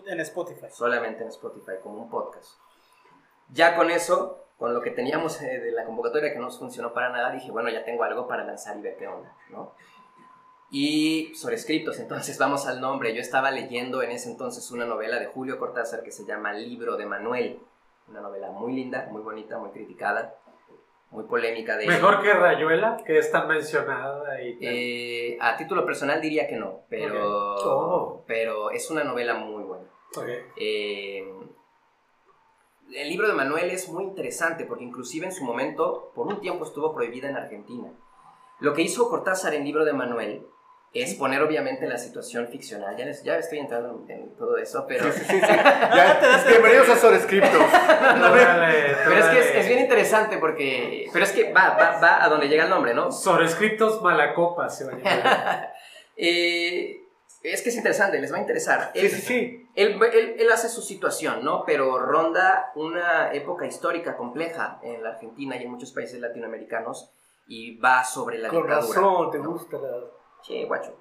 En Spotify. solamente en Spotify como un podcast. Ya con eso, con lo que teníamos eh, de la convocatoria que no nos funcionó para nada, dije, bueno, ya tengo algo para lanzar y ver qué onda, ¿no? Y sobre escritos, entonces vamos al nombre. Yo estaba leyendo en ese entonces una novela de Julio Cortázar que se llama Libro de Manuel. Una novela muy linda, muy bonita, muy criticada, muy polémica de Mejor que Rayuela, que es tan mencionada y Eh, a título personal diría que no, pero. Oh. pero es una novela muy buena. Eh, el libro de Manuel es muy interesante porque inclusive en su momento, por un tiempo estuvo prohibida en Argentina. Lo que hizo Cortázar en el libro de Manuel es poner obviamente la situación ficcional. Ya, les- ya estoy entrando en todo eso, pero, Sí, sí, sí. sí. Ya, bienvenidos a Sora Scriptos. Órale, pero es que es, bien interesante porque... Pero es que va, va, va a donde llega el nombre, ¿no? Sobrescriptos Malacopa se va a llamar. Eh, es que es interesante, les va a interesar. Sí, sí, sí. Él, él- él hace su situación, ¿no? Pero ronda una época histórica compleja en la Argentina y en muchos países latinoamericanos y va sobre la Con dictadura. razón, te gusta la... Che, guacho.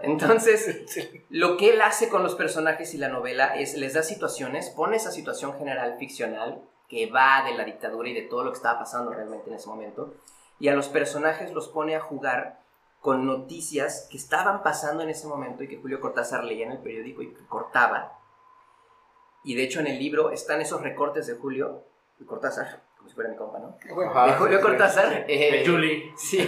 Entonces, lo que él hace con los personajes y la novela es les da situaciones, pone esa situación general ficcional que va de la dictadura y de todo lo que estaba pasando realmente en ese momento, y a los personajes los pone a jugar con noticias que estaban pasando en ese momento y que Julio Cortázar leía en el periódico y que cortaba. Y de hecho en el libro están esos recortes de Julio Cortázar, como si fuera mi compa, ¿no? Ajá, de Julio. Cortázar. eh, De Julie. Sí.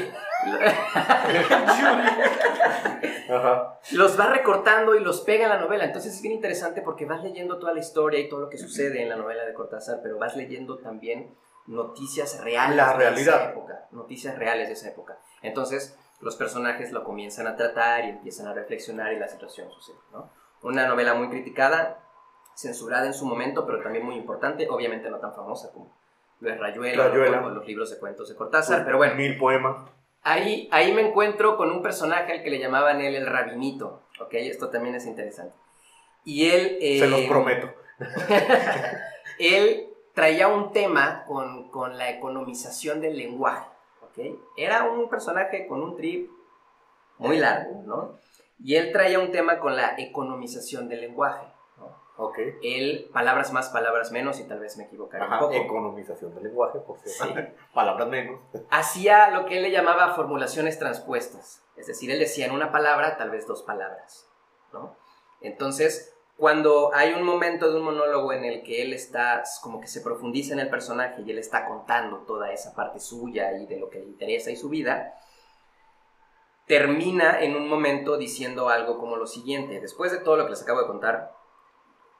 Ajá. los va recortando y los pega en la novela. Entonces es bien interesante porque vas leyendo toda la historia y todo lo que sucede en la novela de Cortázar, pero vas leyendo también noticias reales La de realidad. esa época. Noticias reales de esa época. Entonces los personajes lo comienzan a tratar y empiezan a reflexionar y la situación sucede. ¿no? Una novela muy criticada, censurada en su momento, pero también muy importante, obviamente no tan famosa como lo es Rayuela, Rayuela. o los libros de cuentos de Cortázar, pero bueno. Mil poemas. Ahí, ahí me encuentro con un personaje al que le llamaban él el rabinito, ¿ok? Esto también es interesante. Y él... eh, Se los prometo. él traía un tema con, con la economización del lenguaje, ¿ok? Era un personaje con un trip muy largo, ¿no? Y él traía un tema con la economización del lenguaje. Ok. Él, palabras más, palabras menos, y tal vez me equivocaré un Ajá, poco. economización del lenguaje, por cierto. Sí. Palabras menos. hacía lo que él le llamaba formulaciones transpuestas. Es decir, él decía en una palabra, tal vez dos palabras, ¿no? Entonces, cuando hay un momento de un monólogo en el que él está, como que se profundiza en el personaje y él está contando toda esa parte suya y de lo que le interesa y su vida, termina en un momento diciendo algo como lo siguiente. Después de todo lo que les acabo de contar,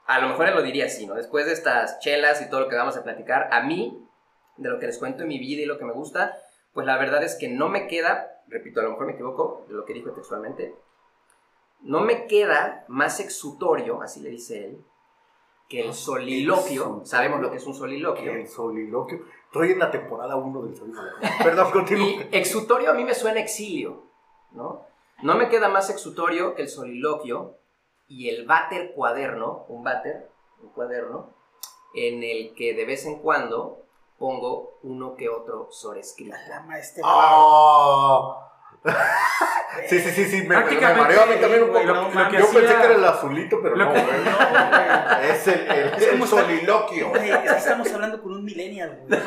a lo mejor él lo diría así, ¿no? Después de estas chelas y todo lo que vamos a platicar, a mí, de lo que les cuento en mi vida y lo que me gusta, pues la verdad es que no me queda, repito, a lo mejor me equivoco de lo que dijo textualmente, no me queda más exutorio, así le dice él, que el soliloquio, Exutorio. sabemos lo que es un soliloquio, El soliloquio. Estoy en la temporada 1 del soliloquio. Perdón, continúa. y exutorio a mí me suena exilio, ¿no? No me queda más exutorio que el soliloquio y el váter cuaderno, un váter, un cuaderno, en el que de vez en cuando pongo uno que otro sobrescrito. La maestra. ¡Ah! sí, sí, sí, sí. Me, me mareó a mí también un poco. lo- lo que Yo hacía- pensé que era el azulito, pero lo no, que- güey. Es el, el, Es el soliloquio. Güey, es que estamos hablando con un millennial, güey.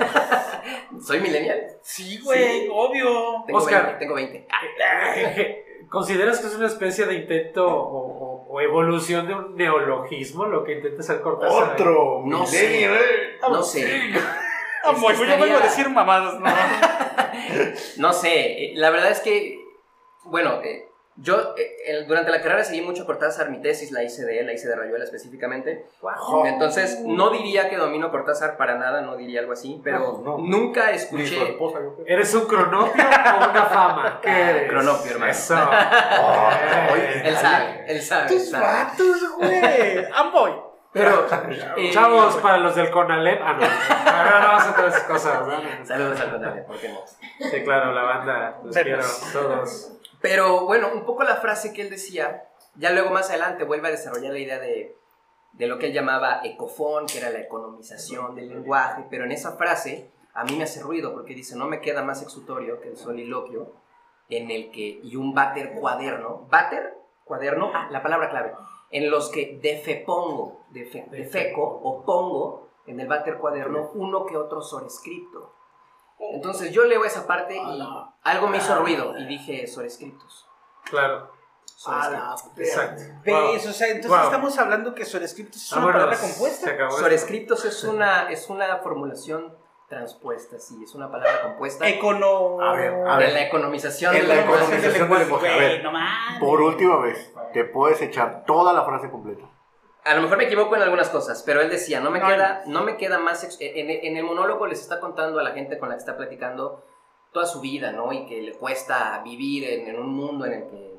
¿Soy millennial? Sí, güey, obvio. Tengo Oscar. 20, tengo 20. ¿Consideras que es una especie de intento o, o- o evolución de un neologismo lo que intenta hacer Cortázar? Otro No milenio, eh. no sé. Ah, Es que güey, yo vengo a estaría- decir mamadas, no. no sé, eh, la verdad es que, bueno, eh, yo eh, el- durante la carrera seguí mucho Cortázar, mi tesis la hice de él, la hice de Rayuela específicamente. Entonces, no diría que domino Cortázar para nada, no diría algo así, pero No, no. nunca escuché... esposa. ¿Eres un cronopio o una fama? ¿Qué eres? Cronopio, hermano. Eso. Oye, Él sabe, él sabe. Tus sabe. vatos, güey. Amboy. Pero, eh, Chavos, para los del Conalep. Ah, no. Ahora no vamos a hacer esas cosas. ¿no? Saludos al Conalep, ¿por qué no? Sí, claro, la banda. Los quiero todos. Pero bueno, un poco la frase que él decía, ya luego más adelante vuelve a desarrollar la idea de, de lo que él llamaba ecofón, que era la economización del lenguaje, pero en esa frase a mí me hace ruido porque dice, no me queda más exutorio que el soliloquio en el que, y un váter cuaderno, váter, cuaderno, ah, la palabra clave, en los que defepongo, defe- defeco o pongo en el váter cuaderno uno que otro sobrescripto. Entonces yo leo esa parte y algo me hizo ruido y dije sobrescriptos. Claro. sobrescriptos. Exacto. ¿Ves? O sea, entonces Wow. estamos hablando que sobrescripto es una Vámonos. palabra compuesta. Sobrescriptos es una, es una formulación transpuesta, sí, es una palabra compuesta Econo... A ver, a de ver. la economización En del la economización del lenguaje. A ver, no. Por última vez, te puedes echar toda la frase completa. A lo mejor me equivoco en algunas cosas, pero él decía, no me No, queda, no me queda más... ex- En, en el monólogo les está contando a la gente con la que está platicando toda su vida, ¿no? Y que le cuesta vivir en, en un mundo en el que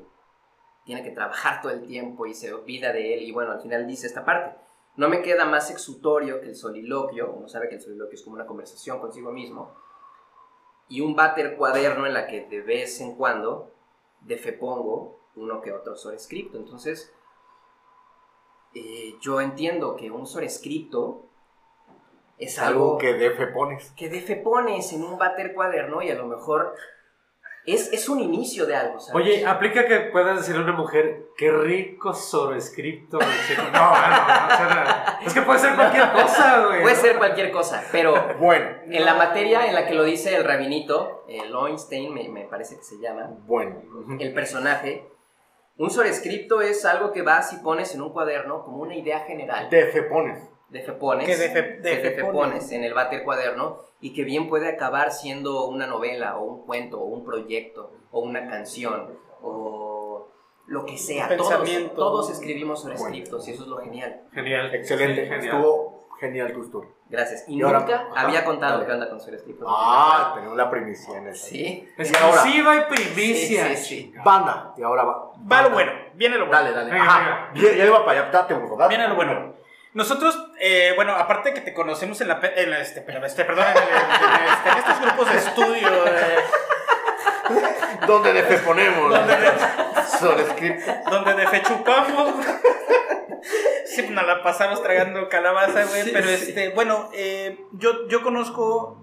tiene que trabajar todo el tiempo y se olvida de él. Y bueno, al final dice esta parte. No me queda más exutorio que el soliloquio, uno sabe que el soliloquio es como una conversación consigo mismo, y un váter cuaderno en la que de vez en cuando defepongo uno que otro sobrescripto. Entonces, eh, yo entiendo que un sobrescripto es algo, Algo que de fe pones. que defe pones en un váter cuaderno y a lo mejor es, es un inicio de algo, ¿sabes? Oye, aplica que puedas decirle a una mujer, qué rico sobrescripto. güey". Sí, No, no, no, no. Es que puede ser cualquier cosa, güey. Puede ser cualquier cosa, pero Bueno, en la materia en la que lo dice el rabinito, eh, Lowenstein me, me parece que se llama, bueno. el personaje, un sobrescripto es algo que vas y pones en un cuaderno como una idea general. De fe pones. defepones, Que defe- que defepones. defepones en el váter cuaderno y que bien puede acabar siendo una novela o un cuento o un proyecto o una canción o lo que sea. Todos, pensamiento. todos escribimos sobrescriptos y eso es lo genial. Genial. Excelente. Sí, genial. Estuvo genial tu historia. Gracias. Y, Y ahora- nunca ajá. había contado Dale. qué onda con sobrescriptos. Ah, tenemos la primicia en eso. Sí. Exclusiva y Sí, primicia. sí, sí. Banda. Y ahora va. Va lo bueno, viene lo bueno. Dale, dale. Venga, Ajá. Ya, ya iba para allá. Date, burro. date. Viene lo bueno. Nosotros, eh, bueno, aparte de que te conocemos en la, en la- este, pero, este, perdón, en, el- en este- en estos grupos de estudio, eh, ¿Dónde de fe ponemos? donde, de, donde de fechupamos, sí, nos la pasamos tragando calabaza, güey, Sí, pero sí. este, bueno, eh, yo, yo conozco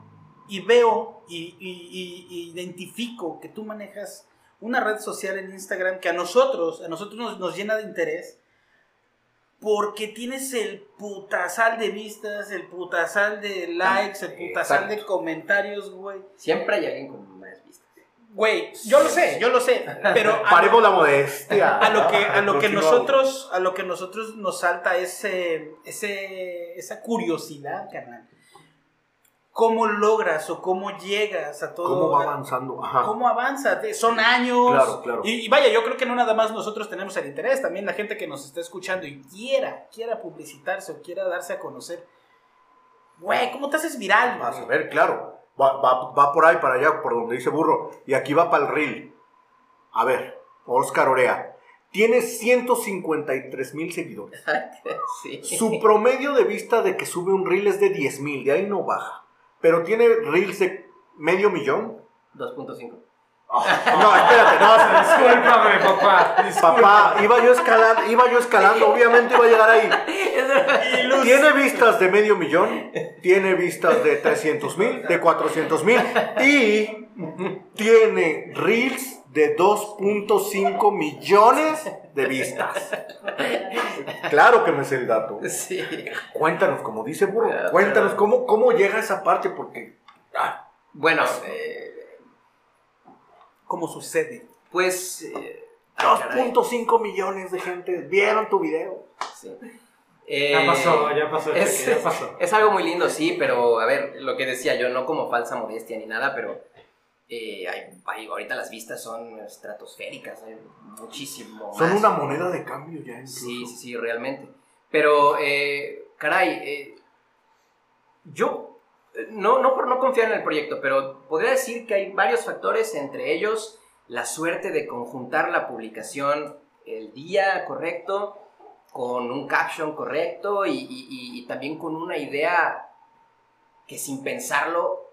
y veo y, y- y- y identifico que tú manejas una red social en Instagram que a nosotros, a nosotros nos, nos llena de interés. Porque tienes el putasal de vistas, el putasal de likes, el putasal de comentarios, güey. Siempre hay alguien con. Güey, yo lo sé, yo lo sé, pero Paremos la modestia. a lo que a lo que nosotros a lo que nosotros nos salta ese ese esa curiosidad, carnal. ¿Cómo logras o cómo llegas a todo? ¿Cómo va avanzando? Ajá. ¿Cómo avanza? Son años. Claro, claro. Y, y vaya, yo creo que no nada más nosotros tenemos el interés, también la gente que nos está escuchando y quiera, quiera publicitarse o quiera darse a conocer. Güey, ¿cómo te haces viral? Vas a ver, claro. Va, va, va por ahí, para allá, por donde dice burro. Y aquí va para el reel. A ver, Oscar Orea. Tiene 153 mil seguidores. sí. Su promedio de vista de que sube un reel es de 10 mil, de ahí no baja. Pero tiene reels de medio millón. 2.5. No, espérate, no, Discúlpame, papá. Discúlpame. papá, iba yo escalando, iba yo escalando, obviamente iba a llegar ahí. Tiene vistas de medio millón, tiene vistas de 300 mil, de 400 mil y tiene reels de 2.5 millones de vistas. Claro que me sé el dato. Sí. Cuéntanos, como dice Burro, cuéntanos cómo, cómo llega a esa parte, porque ah, Bueno, eh, ¿Cómo sucede? pues... eh, ah. 2.5 millones de gente vieron tu video. Sí. Ya Eh, pasó, ya pasó, Es, cheque, ya pasó. es algo muy lindo, sí, pero a ver, lo que decía yo, no como falsa modestia ni nada, pero eh, hay, hay- ahorita las vistas son estratosféricas, hay muchísimo Son más. una moneda de cambio ya incluso. Sí, sí, sí, realmente. Pero, eh, caray, eh, yo, no, no por no confiar en el proyecto, pero podría decir que hay varios factores, entre ellos la suerte de conjuntar la publicación el día correcto, con un caption correcto y, y- y- también con una idea que sin pensarlo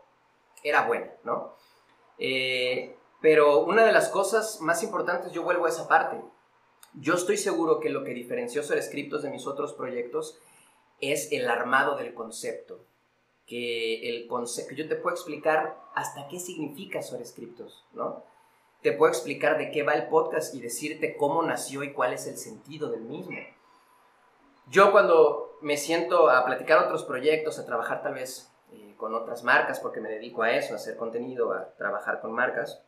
era buena, ¿no? Eh, pero una de las cosas más importantes, yo vuelvo a esa parte. Yo estoy seguro que lo que diferenció Scriptos de mis otros proyectos es el armado del concepto. Que el concepto, yo te puedo explicar hasta qué significa Scriptos, ¿no? Te puedo explicar de qué va el podcast y decirte cómo nació y cuál es el sentido del mismo. Yo cuando me siento a platicar otros proyectos, a trabajar tal vez eh, con otras marcas, porque me dedico a eso, a hacer contenido, a trabajar con marcas,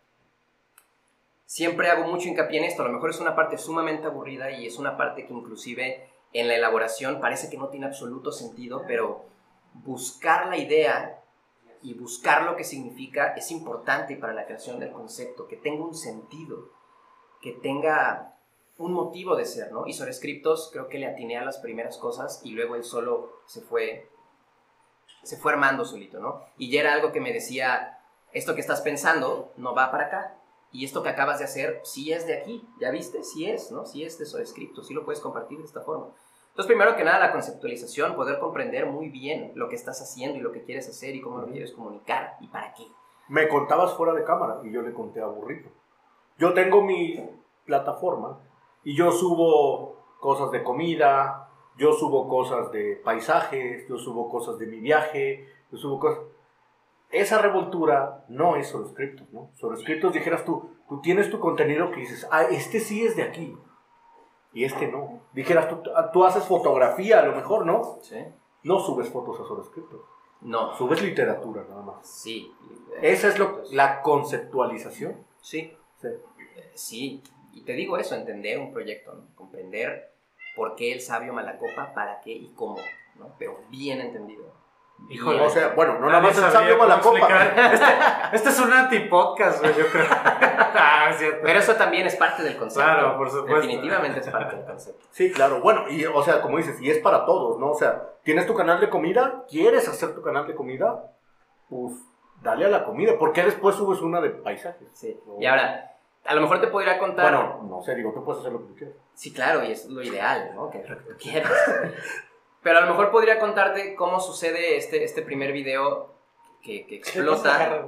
siempre hago mucho hincapié en esto. A lo mejor es una parte sumamente aburrida y es una parte que inclusive en la elaboración parece que no tiene absoluto sentido, pero buscar la idea y buscar lo que significa es importante para la creación del concepto, que tenga un sentido, que tenga un motivo de ser, ¿no? Y sobre scriptos creo que le atiné a las primeras cosas y luego él solo se fue se fue armando solito, ¿no? Y ya era algo que me decía, esto que estás pensando no va para acá, y esto que acabas de hacer sí es de aquí, ¿ya viste? Sí es, ¿no? Sí es de esos escritos, sí lo puedes compartir de esta forma. Entonces, primero que nada, la conceptualización, poder comprender muy bien lo que estás haciendo y lo que quieres hacer y cómo lo quieres comunicar y para qué. Me contabas fuera de cámara y yo le conté a Burrito. Yo tengo mi plataforma y yo subo cosas de comida, yo subo cosas de paisajes, yo subo cosas de mi viaje, yo subo cosas... Esa revoltura no es sobre scriptos, ¿no? Sobre scriptos dijeras tú, tú tienes tu contenido que dices, ah, este sí es de aquí y este no. Dijeras tú, tú haces fotografía a lo mejor, ¿no? ¿Sí? No subes fotos a sobre scriptos, No, subes literatura nada más. sí. Esa es lo, la conceptualización. Sí, Sí. Sí, y te digo eso, entender un proyecto, ¿no? comprender por qué el sabio Malacopa, para qué y cómo, ¿no? pero bien entendido. Híjole, O sea, bueno, no nada más el sabio cómo mala copa. Este, este es un anti-podcast, yo creo. ah, es cierto. Pero eso también es parte del concepto. Claro, por supuesto. Definitivamente es parte del concepto. Sí, claro. Bueno, y o sea, como dices, y es para todos, ¿no? O sea, ¿tienes tu canal de comida? ¿Quieres hacer tu canal de comida? Pues dale a la comida. ¿Por qué después subes una de paisajes? Sí. Y ahora, a lo mejor te podría contar. Bueno, no sé, digo, tú puedes hacer lo que tú quieras. Sí, claro, y es lo ideal, ¿no? Que lo que tú quieras. Pero a lo mejor podría contarte cómo sucede este, este primer video que, que explota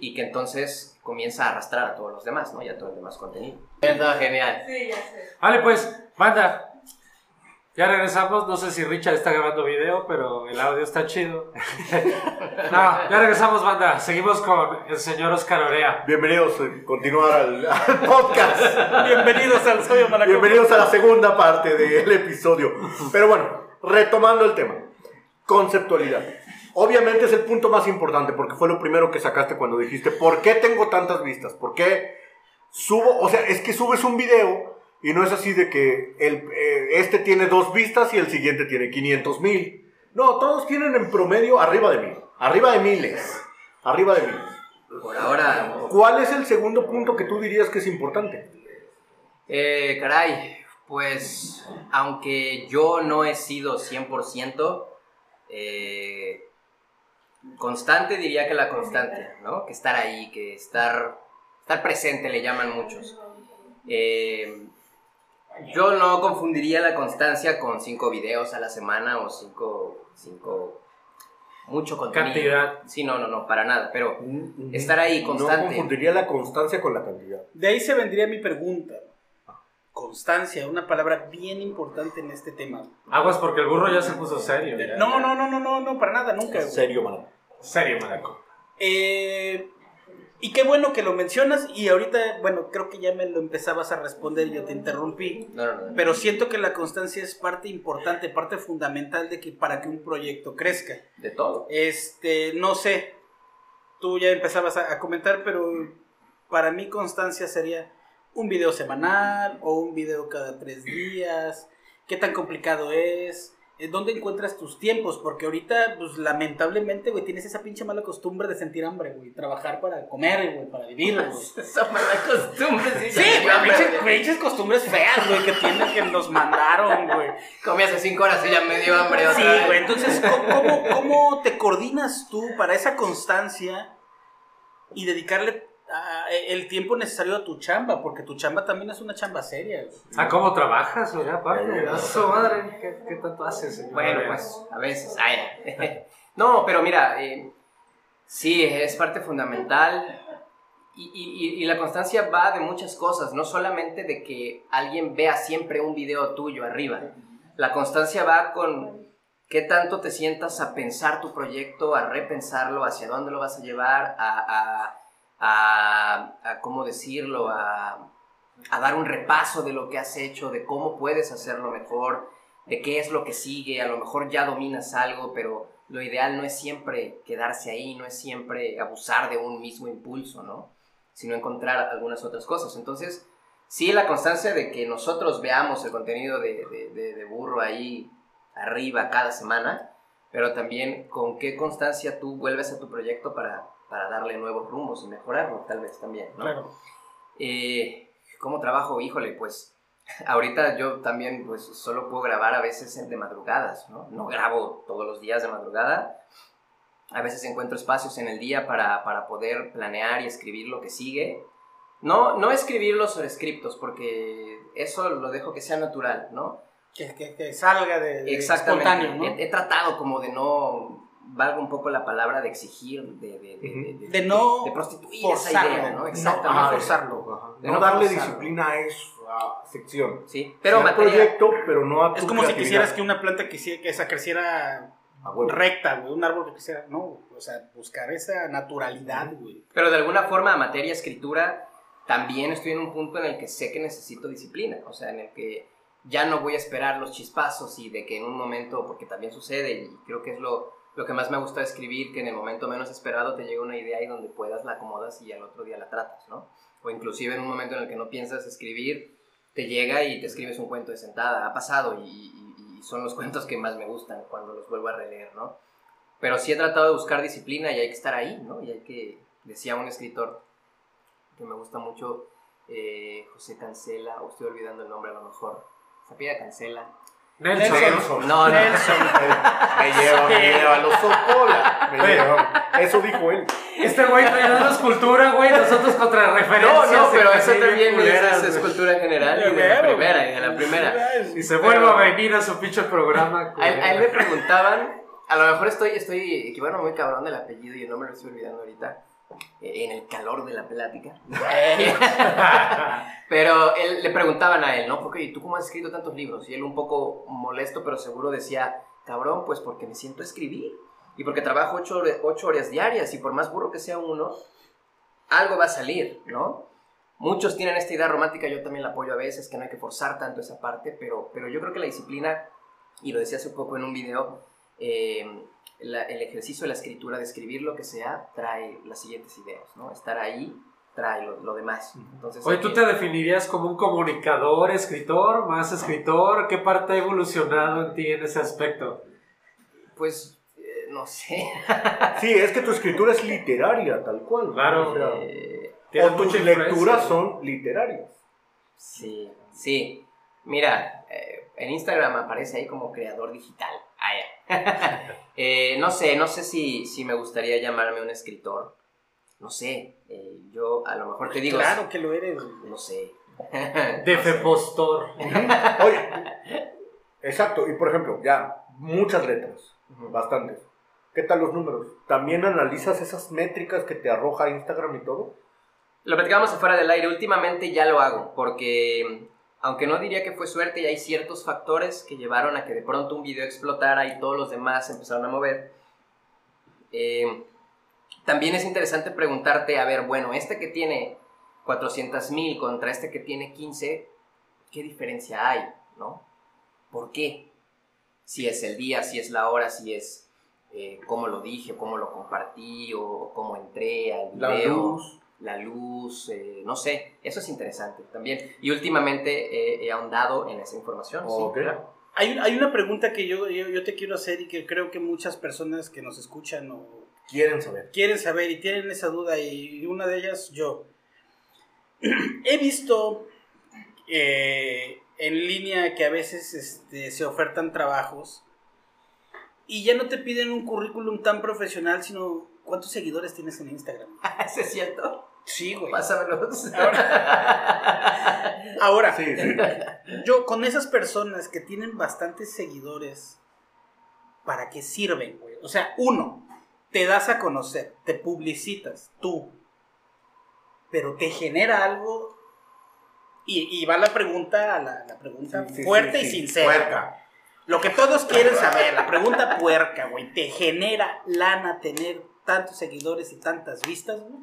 y que entonces comienza a arrastrar a todos los demás, ¿no? Y a todo el demás contenido. Está genial. Sí, ya sé. Vale, pues, banda. Ya regresamos. No sé si Richard está grabando video, pero el audio está chido. no, ya regresamos, banda. Seguimos con el señor Oscar Orea. Bienvenidos a continuar al, al podcast. Bienvenidos al Malacopa. Bienvenidos a la segunda parte del episodio. Pero bueno, retomando el tema. Conceptualidad. Obviamente es el punto más importante porque fue lo primero que sacaste cuando dijiste, ¿por qué tengo tantas vistas? ¿Por qué subo? O sea, es que subes un video y no es así de que el, eh, este tiene dos vistas y el siguiente tiene 500 mil. No, todos tienen en promedio arriba de mil. Arriba de miles. Arriba de miles. Por ahora, ¿Cuál es el segundo punto que tú dirías que es importante? eh, caray, pues aunque yo no he sido 100%, eh, constante diría que la constante, ¿no? Que estar ahí, que estar, estar presente le llaman muchos. Eh, yo no confundiría la constancia con cinco videos a la semana o cinco, cinco mucho contenido. Cantidad. Sí, no, no, no, para nada. Pero estar ahí No constante. confundiría la constancia con la cantidad. De ahí se vendría mi pregunta. Constancia, una palabra bien importante en este tema. Aguas porque el burro ya se puso serio. ya. No, no, no, no, no, no, para nada, nunca. serio, mano. Serio, Malaco. Eh, y qué bueno que lo mencionas y ahorita, bueno, creo que ya me lo empezabas a responder, yo te interrumpí. No, no, no. Pero siento que la constancia es parte importante, parte fundamental de que para que un proyecto crezca. De todo. Este, no sé, tú ya empezabas a, a comentar, pero para mí constancia sería un video semanal o un video cada tres días. ¿Qué tan complicado es? eh, ¿dónde encuentras tus tiempos? Porque ahorita, pues lamentablemente, güey, tienes esa pinche mala costumbre de sentir hambre, güey. Trabajar para comer, güey, para vivir, güey. Esa mala costumbre, sí. Sí, güey, pinches, costumbres feas, güey, que tienen, que nos mandaron, güey. Comí hace cinco horas y ya me dio hambre otra Sí, güey, entonces, ¿cómo, cómo, cómo te coordinas tú para esa constancia y dedicarle ah, el tiempo necesario a tu chamba? Porque tu chamba también es una chamba seria, güey. Ah, ¿cómo trabajas, güey? Aparte, a su madre, ¿qué, qué tanto haces, señor? Bueno, pues a veces. ay. no, pero mira, eh, sí, es parte fundamental. Y, y- y- y la constancia va de muchas cosas, no solamente de que alguien vea siempre un video tuyo arriba. La constancia va con qué tanto te sientas a pensar tu proyecto, a repensarlo, hacia dónde lo vas a llevar, a, a- a- ¿cómo decirlo? A, dar un repaso de lo que has hecho, de cómo puedes hacerlo mejor, de qué es lo que sigue, a lo mejor ya dominas algo, pero lo ideal no es siempre quedarse ahí, no es siempre abusar de un mismo impulso, ¿no? Sino encontrar algunas otras cosas. Entonces, sí, la constancia de que nosotros veamos el contenido de- de burro ahí arriba cada semana, pero también con qué constancia tú vuelves a tu proyecto para, para darle nuevos rumbos y mejorarlo, tal vez también, ¿no? Claro. Eh, ¿Cómo trabajo? Híjole, pues ahorita yo también pues solo puedo grabar a veces de madrugadas, ¿no? No grabo todos los días de madrugada. A veces encuentro espacios en el día para, para poder planear y escribir lo que sigue. No, no escribir los sobrescriptos, porque eso lo dejo que sea natural, ¿no? Que, que- que salga de, de Exactamente. espontáneo, ¿no? he, he tratado como de no, valga un poco la palabra, de exigir, de, de, de, de- De no de prostituir esa forzarlo, idea, ¿no? no, Exactamente. ajá, forzarlo. Ajá. De No, no darle forzarlo. disciplina a esa sección. Sí, pero Sí, materia... proyecto, pero no a Es como si quisieras que una planta quisiera, que esa creciera recta, güey. Un árbol que quisiera, no, o sea, buscar esa naturalidad, güey. Pero de alguna forma, materia escritura, también estoy en un punto en el que sé que necesito disciplina. O sea, en el que ya no voy a esperar los chispazos y de que en un momento, porque también sucede, y creo que es lo, lo que más me gusta de escribir, que en el momento menos esperado te llega una idea y donde puedas la acomodas y al otro día la tratas, ¿no? O inclusive en un momento en el que no piensas escribir, te llega y te escribes un cuento de sentada. Ha pasado y, son los cuentos que más me gustan cuando los vuelvo a releer, ¿no? Pero sí he tratado de buscar disciplina y hay que estar ahí, ¿no? Y hay que, decía un escritor que me gusta mucho, eh, José Cancela, o estoy olvidando el nombre a lo mejor, se pide Cancela. Nelson. Nelson. No, no. Nelson. Me lleva, me lleva, los sopola. Me Oye. lleva. Eso dijo él. Este güey trae escultura, güey, nosotros contra No, referencias. no, pero eso también es, es cultura general y de la primera, y de la primera. Y se vuelve a venir a su pinche programa. A él, a él me preguntaban, a lo mejor estoy, estoy equivocando muy cabrón del apellido y el nombre lo estoy olvidando ahorita, eh, en el calor de la plática. pero él, le preguntaban a él, ¿no? Porque, ¿y tú cómo has escrito tantos libros? Y él un poco molesto, pero seguro decía, cabrón, pues porque me siento a escribir. Y porque trabajo ocho, ocho horas diarias y por más burro que sea uno, algo va a salir, ¿no? Muchos tienen esta idea romántica, yo también la apoyo a veces, que no hay que forzar tanto esa parte, pero, pero yo creo que la disciplina, y lo decía hace poco en un video, eh, la- el ejercicio de la escritura, de escribir lo que sea, trae las siguientes ideas, ¿no? Estar ahí trae lo, lo demás. Entonces, Oye, ¿tú que- te definirías como un comunicador, escritor, más escritor? ¿Qué parte ha evolucionado en ti en ese aspecto? Pues, eh, no sé. Sí, es que tu escritura es literaria, tal cual. Claro. O, sea, Eh, Tienes o tus lecturas son literarias. Sí, sí. Mira, eh, en Instagram aparece ahí como creador digital. Ah, ya. Eh, no sé, no sé si, si me gustaría llamarme un escritor. No sé. eh, yo a lo mejor te digo. Claro que lo eres. No sé. De No sé. postor. Oye, exacto. Y por ejemplo, ya, muchas letras, bastantes. ¿Qué tal los números? ¿También analizas esas métricas que te arroja Instagram y todo? Lo platicábamos afuera del aire. Últimamente ya lo hago, porque aunque no diría que fue suerte, y hay ciertos factores que llevaron a que de pronto un video explotara y todos los demás se empezaron a mover. eh, también es interesante preguntarte, a ver, bueno, este que tiene 400 mil contra este que tiene 15, ¿qué diferencia hay? ¿No? ¿Por qué? Si es el día, si es la hora, si es eh, cómo lo dije, cómo lo compartí o cómo entré al video La luz. la luz, eh, no sé, eso es interesante también. Y últimamente eh, he ahondado en esa información. sí, Ok. claro. Hay, hay una pregunta que yo, yo, yo te quiero hacer y que creo que muchas personas que nos escuchan o Quieren saber. quieren saber y tienen esa duda y una de ellas yo. He visto eh, en línea que a veces este, se ofertan trabajos y ya no te piden un currículum tan profesional, sino cuántos seguidores tienes en Instagram. ¿Eso es cierto? Sí, güey. Pásamelos. Ahora, Sí, sí. yo con esas personas que tienen bastantes seguidores, ¿para qué sirven, güey? O sea, uno, te das a conocer, te publicitas, tú, pero te genera algo. Y, y va la pregunta, la, la pregunta Sí, fuerte sí, y sí. sincera. Puerca. Lo que todos quieren saber, la pregunta puerca, güey. ¿Te genera lana tener tantos seguidores y tantas vistas, güey?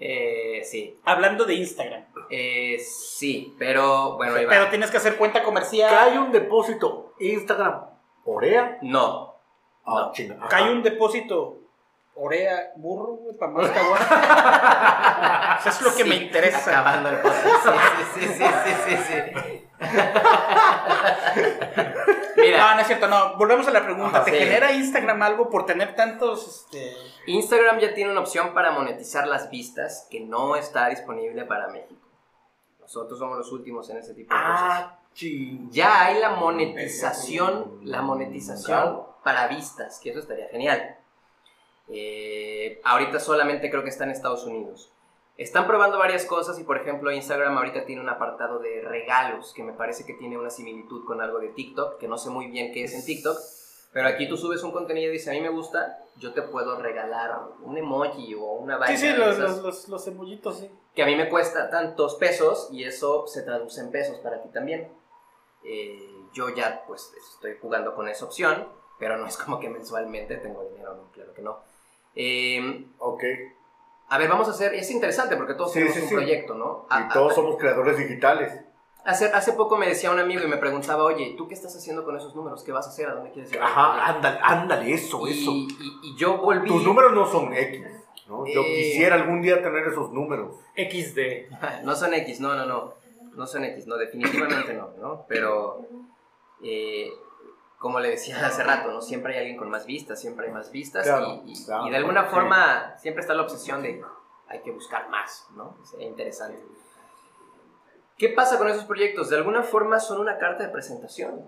Eh, sí. Hablando de Instagram. Eh, sí, pero bueno, ahí va. Pero tienes que hacer cuenta comercial. Cae un depósito Instagram. Orea. No. Ah, No. Cae un depósito Orea burro, güey, para más caguar. Eso es lo que Sí, me interesa. Acabando el podcast. Sí, sí, sí, sí, sí, sí. No, Mira, no es cierto, no. Volvemos a la pregunta. Ajá, ¿Te sí. genera Instagram algo por tener tantos, este... Instagram ya tiene una opción para monetizar las vistas que no está disponible para México. Nosotros somos los últimos en ese tipo de cosas. Ah. Ya hay la monetización, la monetización para vistas, que eso estaría genial. Eh, ahorita solamente creo que está en Estados Unidos. Están probando varias cosas y por ejemplo Instagram ahorita tiene un apartado de regalos que me parece que tiene una similitud con algo de TikTok, que no sé muy bien qué es en TikTok, pero aquí tú subes un contenido y dices a mí me gusta, yo te puedo regalar un emoji o una vaina Sí, sí, los, los, los, los emollitos, sí. que a mí me cuesta tantos pesos y eso se traduce en pesos para ti también. Eh, yo ya pues estoy jugando con esa opción, pero no es como que mensualmente tengo dinero, no, claro que no. Eh, Ok. a ver, vamos a hacer, es interesante porque todos Sí, tenemos sí, un sí. proyecto, ¿no? A- Y todos a- somos creadores digitales. hace, hace poco me decía un amigo y me preguntaba, oye, ¿tú qué estás haciendo con esos números? ¿Qué vas a hacer? ¿A dónde quieres llegar? Ajá, ándale, ándale, eso, y, eso. y- y yo volví... Tus números no son X. ¿no? Yo Eh. quisiera algún día tener esos números. XD. No son X, no, no, no. No son X, no, definitivamente no, ¿no? Pero, eh, como le decía hace rato, ¿no? Siempre hay alguien con más vistas, siempre hay más vistas Claro, y, y- claro, y de alguna sí. forma siempre está la obsesión de hay que buscar más, ¿no? Sería interesante. ¿Qué pasa con esos proyectos? De alguna forma son una carta de presentación,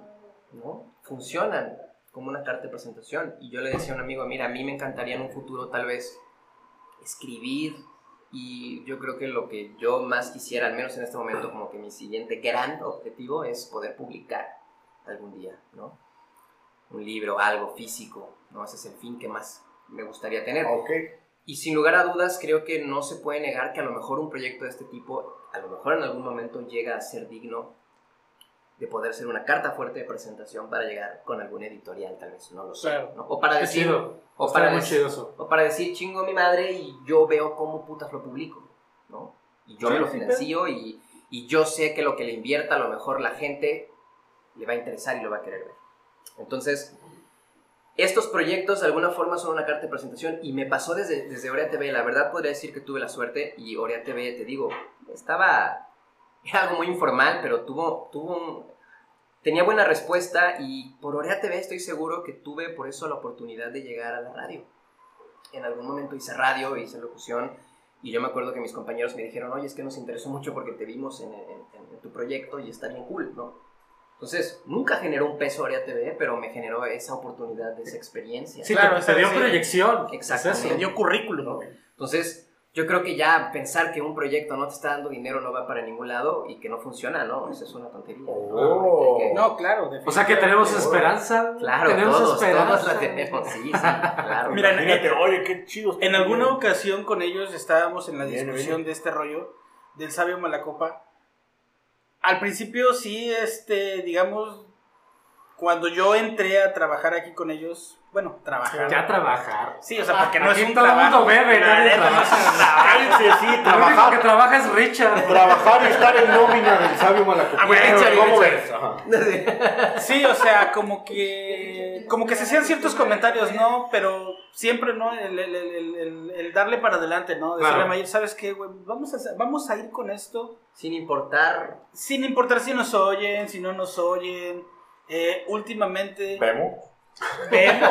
¿no? Funcionan como una carta de presentación. Y yo le decía a un amigo, mira, a mí me encantaría en un futuro tal vez escribir y yo creo que lo que yo más quisiera, al menos en este momento, como que mi siguiente gran objetivo es poder publicar algún día, ¿no? Un libro, algo físico, ¿no? Ese es el fin que más me gustaría tener. Ok. Y sin lugar a dudas, creo que no se puede negar que a lo mejor un proyecto de este tipo, a lo mejor en algún momento llega a ser digno de poder ser una carta fuerte de presentación para llegar con algún editorial, tal vez, no lo sé. Claro. ¿no? O para decir, chido. o para muy decir, o para decir, chingo a mi madre y yo veo cómo putas lo publico, ¿no? Y yo me lo financio y, y yo sé que lo que le invierta a lo mejor la gente le va a interesar y lo va a querer ver. Entonces, estos proyectos de alguna forma son una carta de presentación y me pasó desde, desde Orea TV. La verdad podría decir que tuve la suerte y Orea TV, te digo, estaba... Era algo muy informal, pero tuvo, tuvo un- tenía buena respuesta y por Orea TV estoy seguro que tuve por eso la oportunidad de llegar a la radio. En algún momento hice radio, hice locución y yo me acuerdo que mis compañeros me dijeron, oye, es que nos interesó mucho porque te vimos en, en- en tu proyecto y está bien cool, ¿no? Entonces, nunca generó un peso Orea TV, pero me generó esa oportunidad, esa experiencia. Sí, Claro, te, te dio sí. proyección. Exactamente. Eso. dio currículum. Entonces, yo creo que ya pensar que un proyecto no te está dando dinero no va para ningún lado y que no funciona, ¿no, eso es una tontería. Oh. Que- No, claro. O sea que tenemos esperanza. Claro, tenemos todos, esperanza. todos la tenemos, sí, sí, claro. Mira, Imagínate, oye, qué chido. En alguna bien. ocasión con ellos estábamos en la discusión viene. de este rollo del sabio Malacopa. Al principio sí, este, digamos, cuando yo entré a trabajar aquí con ellos, bueno, trabajar. Ya trabajar. Sí, o sea, porque no Aquí es un todo el trabajo. mundo bebe, nadie no es un trabaja. Cállense, sí, único que trabajar. trabaja es Richard. Trabajar y estar en nómina del sabio Malacopa. Ah, bueno, Richard, ¿Cómo Richard. ves? Ajá. Sí, o sea, como que como que se hacían ciertos comentarios, ¿no? Pero siempre, ¿no? El, el- el- el- el darle para adelante, ¿no? Decirle Claro. a Mayer, ¿sabes qué, güey? Vamos a, vamos a ir con esto Sin importar sin importar si nos oyen, si no nos oyen. Eh, últimamente ¿Vemos? Vemos,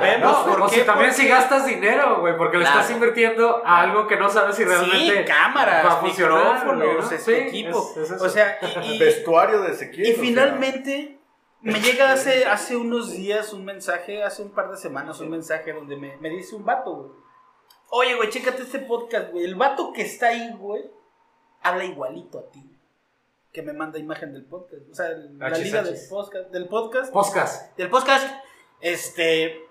vemos. No, ¿por o si también Porque- si gastas dinero, güey, porque le Claro. estás invirtiendo a algo que no sabes si realmente Sí, cámaras, va a este Sí, equipo. es- es eso. o sea, y, y- Vestuario de Ezequiel. y sea, finalmente me llega hace, hace unos días un mensaje, hace un par de semanas, un mensaje donde me, me dice un vato, güey. Oye, güey, chécate este podcast, güey. El vato que está ahí, güey, habla igualito a ti. Que me manda imagen del podcast. O sea, el- la liga del podcast, del podcast. Podcast. Del podcast. Este.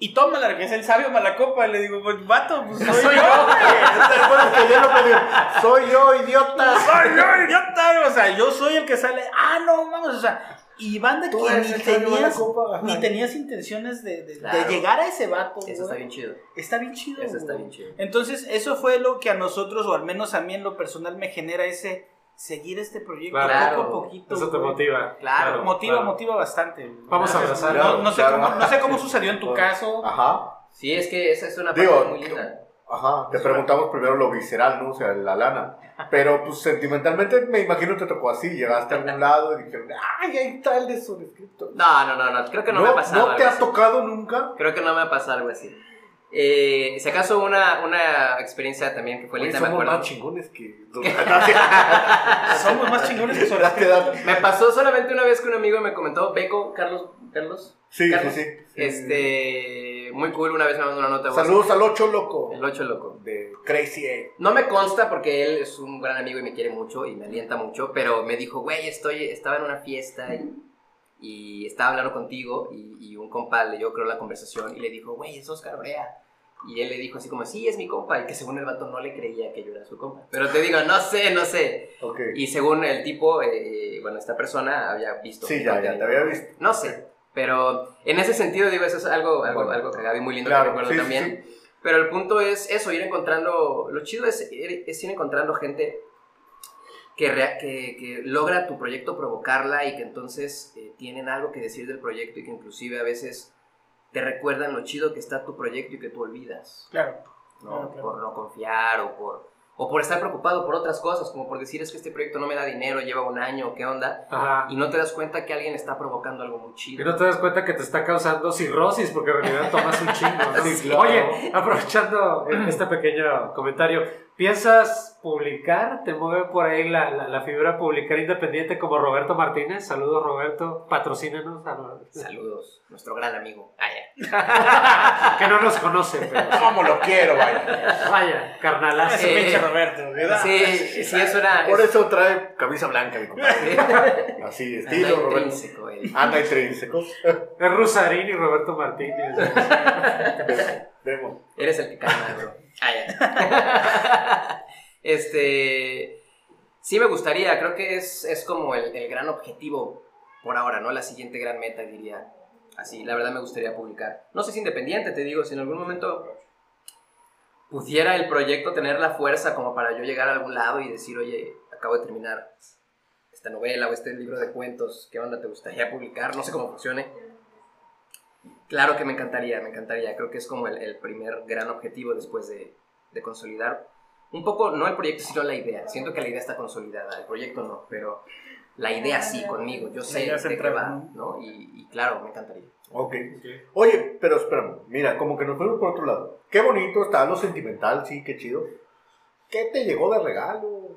Y tómala, que es el sabio Malacopa. Le digo, pues vato, pues soy, Soy yo. Soy yo, idiota. Soy yo, idiota. O sea, yo soy el que sale. Ah, no, vamos, o sea. Y banda que ni tenías, ni tenías intenciones de, de- de llegar a ese vato. Eso está bien chido. Está bien chido. Eso está bien chido. Entonces, eso fue lo que a nosotros, o al menos a mí en lo personal, me genera ese seguir este proyecto Claro. poco a poquito. Eso te motiva. Claro, Motiva, claro. motiva bastante. Vamos a abrazar. No, no sé Claro. cómo, no sé cómo sucedió en tu caso. Ajá. Sí, es que esa es una Digo, parte muy linda. Ajá, te preguntamos primero lo visceral, ¿no? O sea, la lana. Pero, pues, sentimentalmente, me imagino te tocó así. Llegaste a algún lado y dijeron, ¡ay, ahí está el de suscriptor! No, no, no, no, creo que no, me ha pasado. ¿No te ha tocado nunca? Creo que no me ha pasado algo así. Eh, si acaso una, una experiencia también que fue Oye, linda, me somos acuerdo. más chingones que... Somos más chingones que sobre da- Me pasó solamente una vez que un amigo me comentó, Beco, Carlos, Carlos, Sí, Carlos, sí, sí. sí. este, muy cool, una vez me mandó una nota de voz. Saludos al ocho loco. El ocho loco. De Crazy Eight. No me consta porque él es un gran amigo y me quiere mucho y me alienta mucho, pero me dijo, güey, estoy, estaba en una fiesta y, y estaba hablando contigo y, y un compa leyó creo la conversación y le dijo, güey, es Oscar Brea. Y él le dijo así como, sí, es mi compa, y que según el vato no le creía que yo era su compa. Pero te digo, no sé, no sé. Ok. Y según el tipo, eh, bueno, esta persona había visto. Sí, ya, ya, te había visto. No sé, pero en ese sentido, digo, eso es algo, algo, Bueno. algo cagado y muy lindo Claro, que recuerdo sí, sí, también. Pero el punto es eso, ir encontrando, lo chido es, es ir encontrando gente que, rea- que, que logra tu proyecto provocarla y que entonces eh, tienen algo que decir del proyecto y que inclusive a veces te recuerdan lo chido que está tu proyecto y que tú olvidas, Claro. ¿no? Claro, claro. Por no confiar o por, o por estar preocupado por otras cosas, como por decir es que este proyecto no me da dinero, lleva un año, ¿qué onda? Ajá. Y no te das cuenta que alguien está provocando algo muy Y chido. no te das cuenta que te está causando cirrosis porque en realidad tomas un chingo. ¿no? Sí, claro. Oye, aprovechando este pequeño comentario, ¿piensas publicar? ¿Te mueve por ahí la, la, la figura publicar independiente como Roberto Martínez? Saludos Roberto, patrocínanos. a los- Saludos, nuestro gran amigo. Ah, que no nos conoce, pero ¿Cómo lo quiero, vaya? vaya, carnalazo. Ese Eh, pinche Roberto, ¿verdad? Sí, sí, es una. Por es- eso trae camisa blanca, mi compadre. Así, anda estilo, Roberto. intrínseco él. Anda intrínseco. Es Rusarín y Roberto Martínez. Eres el que cae mal, bro. Ah, ya. este. Sí, me gustaría. Creo que es, es como el, el gran objetivo por ahora, ¿no? La siguiente gran meta, diría. Así, la verdad me gustaría publicar. No sé si independiente, te digo, si en algún momento pudiera el proyecto tener la fuerza como para yo llegar a algún lado y decir, oye, acabo de terminar esta novela o este libro de cuentos, ¿qué onda te gustaría publicar? No sé cómo funcione. Claro que me encantaría, me encantaría. Creo que es como el, el primer gran objetivo después de, de consolidar un poco, no el proyecto, sino la idea. Siento que la idea está consolidada, el proyecto no, pero la idea sí conmigo. Yo sé de qué va, ¿no? Y, y claro, me encantaría. Ok. Oye, pero espérame. Mira, como que nos fuimos por otro lado. Qué bonito está lo sentimental, sí, qué chido. ¿Qué te llegó de regalo?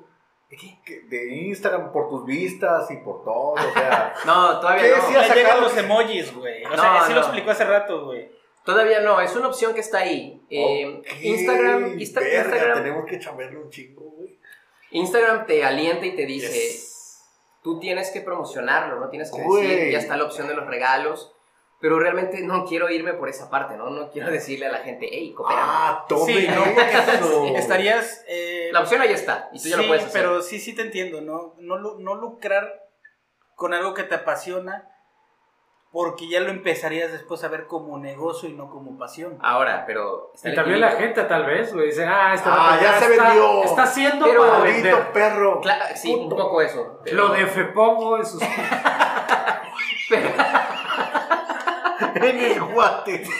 ¿De qué? ¿Qué- De Instagram por tus vistas y por todo, o sea. No, todavía ¿Qué no. llegan los emojis, güey. O No, sea, así lo no. explicó hace rato, güey. Todavía no, es una opción que está ahí. Eh, Instagram, Insta- verga, Instagram, tenemos que chamarle un chingo, güey. Instagram te alienta y te dice, Yes. tú tienes que promocionarlo, no tienes que decir, ya está la opción de los regalos, pero realmente no quiero irme por esa parte, ¿no? No quiero decirle a la gente, hey, coopera. Ah, tome Sí, ¿no? eso. Estarías. eh, La opción ahí está, y tú ya sí, lo puedes hacer. pero sí, sí te entiendo, ¿no? No, no lucrar con algo que te apasiona, porque ya lo empezarías después a ver como negocio y no como pasión. Ahora, pero... Y también la gente tal vez, güey, dice, ah, este Ah, ya se está, vendió. Está haciendo Pero para Maldito vender. perro. Cla- sí, un poco eso. pero- Lo de Fepongo en sus... en el guate.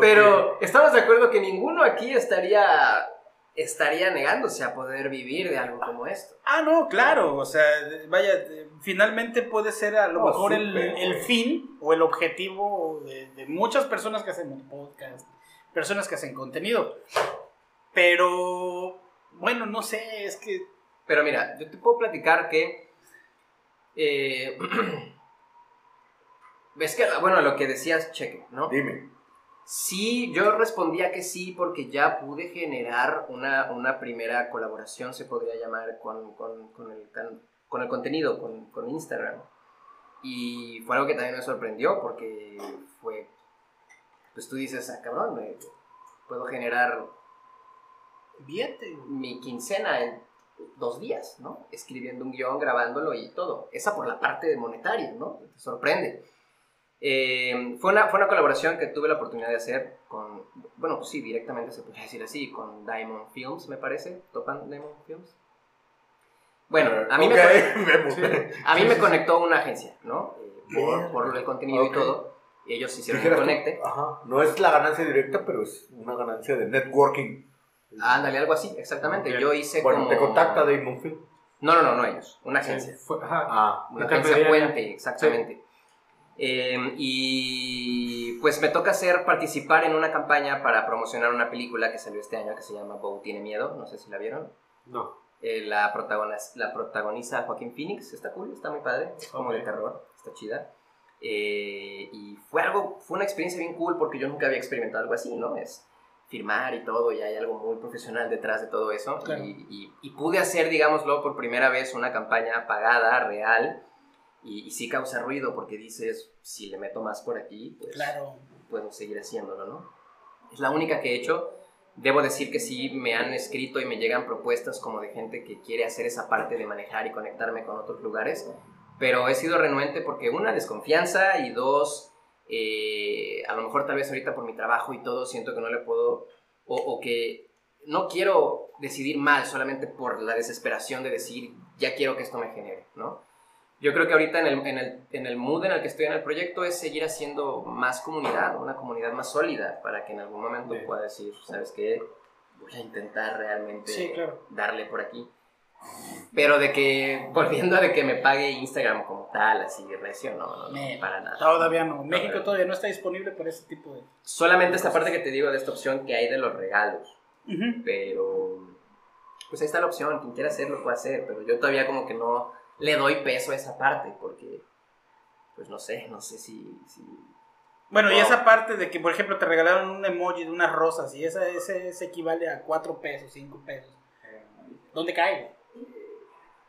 Pero estamos de acuerdo que ninguno aquí estaría estaría negándose a poder vivir de algo como esto. Ah, no, claro, o sea, vaya, finalmente puede ser a lo Oh, mejor el, el fin o el objetivo de, de muchas personas que hacen podcast, personas que hacen contenido. Pero, bueno, no sé, es que... Pero mira, yo te puedo platicar que. eh, ves que, bueno, lo que decías, cheque, ¿no? Dime. Sí, yo respondía que sí porque ya pude generar una, una primera colaboración, se podría llamar, con, con, con el, con el contenido, con, con Instagram. Y fue algo que también me sorprendió porque fue, pues tú dices, ah, cabrón, me- puedo generar Fíjate, mi quincena en dos días, ¿no? Escribiendo un guion, grabándolo y todo. Esa por la parte monetaria, ¿no? Te sorprende. Eh, fue, una, fue una colaboración que tuve la oportunidad de hacer con, bueno, sí, directamente se podría decir así, con Diamond Films, me parece. ¿Topan Diamond Films? Bueno, a mí, me, a mí me conectó una agencia, ¿no? Eh, por, por el contenido y todo. Y ellos hicieron el conecte. Ajá. No es la ganancia directa, pero es una ganancia de networking. Ándale, algo así, exactamente. Yo hice Bueno, como... te contacta Damon Film. No, no, no, no ellos, una agencia. Fue- ajá. Ah, Una agencia puente, exactamente. Eh, y pues me toca hacer participar en una campaña para promocionar una película que salió este año que se llama Bow tiene miedo, no sé si la vieron. No. Eh, la, protagoniza, la protagoniza Joaquín Phoenix, está cool, está muy padre, es como Ok. de terror, está chida. Eh, y fue algo, fue una experiencia bien cool porque yo nunca había experimentado algo así, ¿no? Es firmar y todo, y hay algo muy profesional detrás de todo eso. Claro. Y, y- y pude hacer, digámoslo, por primera vez una campaña pagada, real, y, y sí causa ruido porque dices, si le meto más por aquí, pues claro. puedo seguir haciéndolo, ¿no? Es la única que he hecho. Debo decir que sí me han escrito y me llegan propuestas como de gente que quiere hacer esa parte de manejar y conectarme con otros lugares, pero he sido renuente porque una, desconfianza y dos, eh, a lo mejor tal vez ahorita por mi trabajo y todo siento que no le puedo, o, o que no quiero decidir mal solamente por la desesperación de decir, ya quiero que esto me genere, ¿no? Yo creo que ahorita en el, en, el, en el mood en el que estoy en el proyecto es seguir haciendo más comunidad, una comunidad más sólida, para que en algún momento Bien. pueda decir, ¿sabes qué? Voy a intentar realmente Sí, claro. darle por aquí. Pero de que, volviendo a de que me pague Instagram como tal, así recio, no, no, no, para nada. Todavía no. México todavía no está disponible para ese tipo de... Solamente esta parte que te digo de esta opción que hay de los regalos. Ujú. Pero, pues ahí está la opción, quien quiera hacerlo puede hacer, pero yo todavía como que no le doy peso a esa parte, porque, pues no sé, no sé si... si... Bueno, y esa parte de que, por ejemplo, te regalaron un emoji de unas rosas y esa, ese, ese equivale a 4 pesos, 5 pesos. ¿Dónde cae?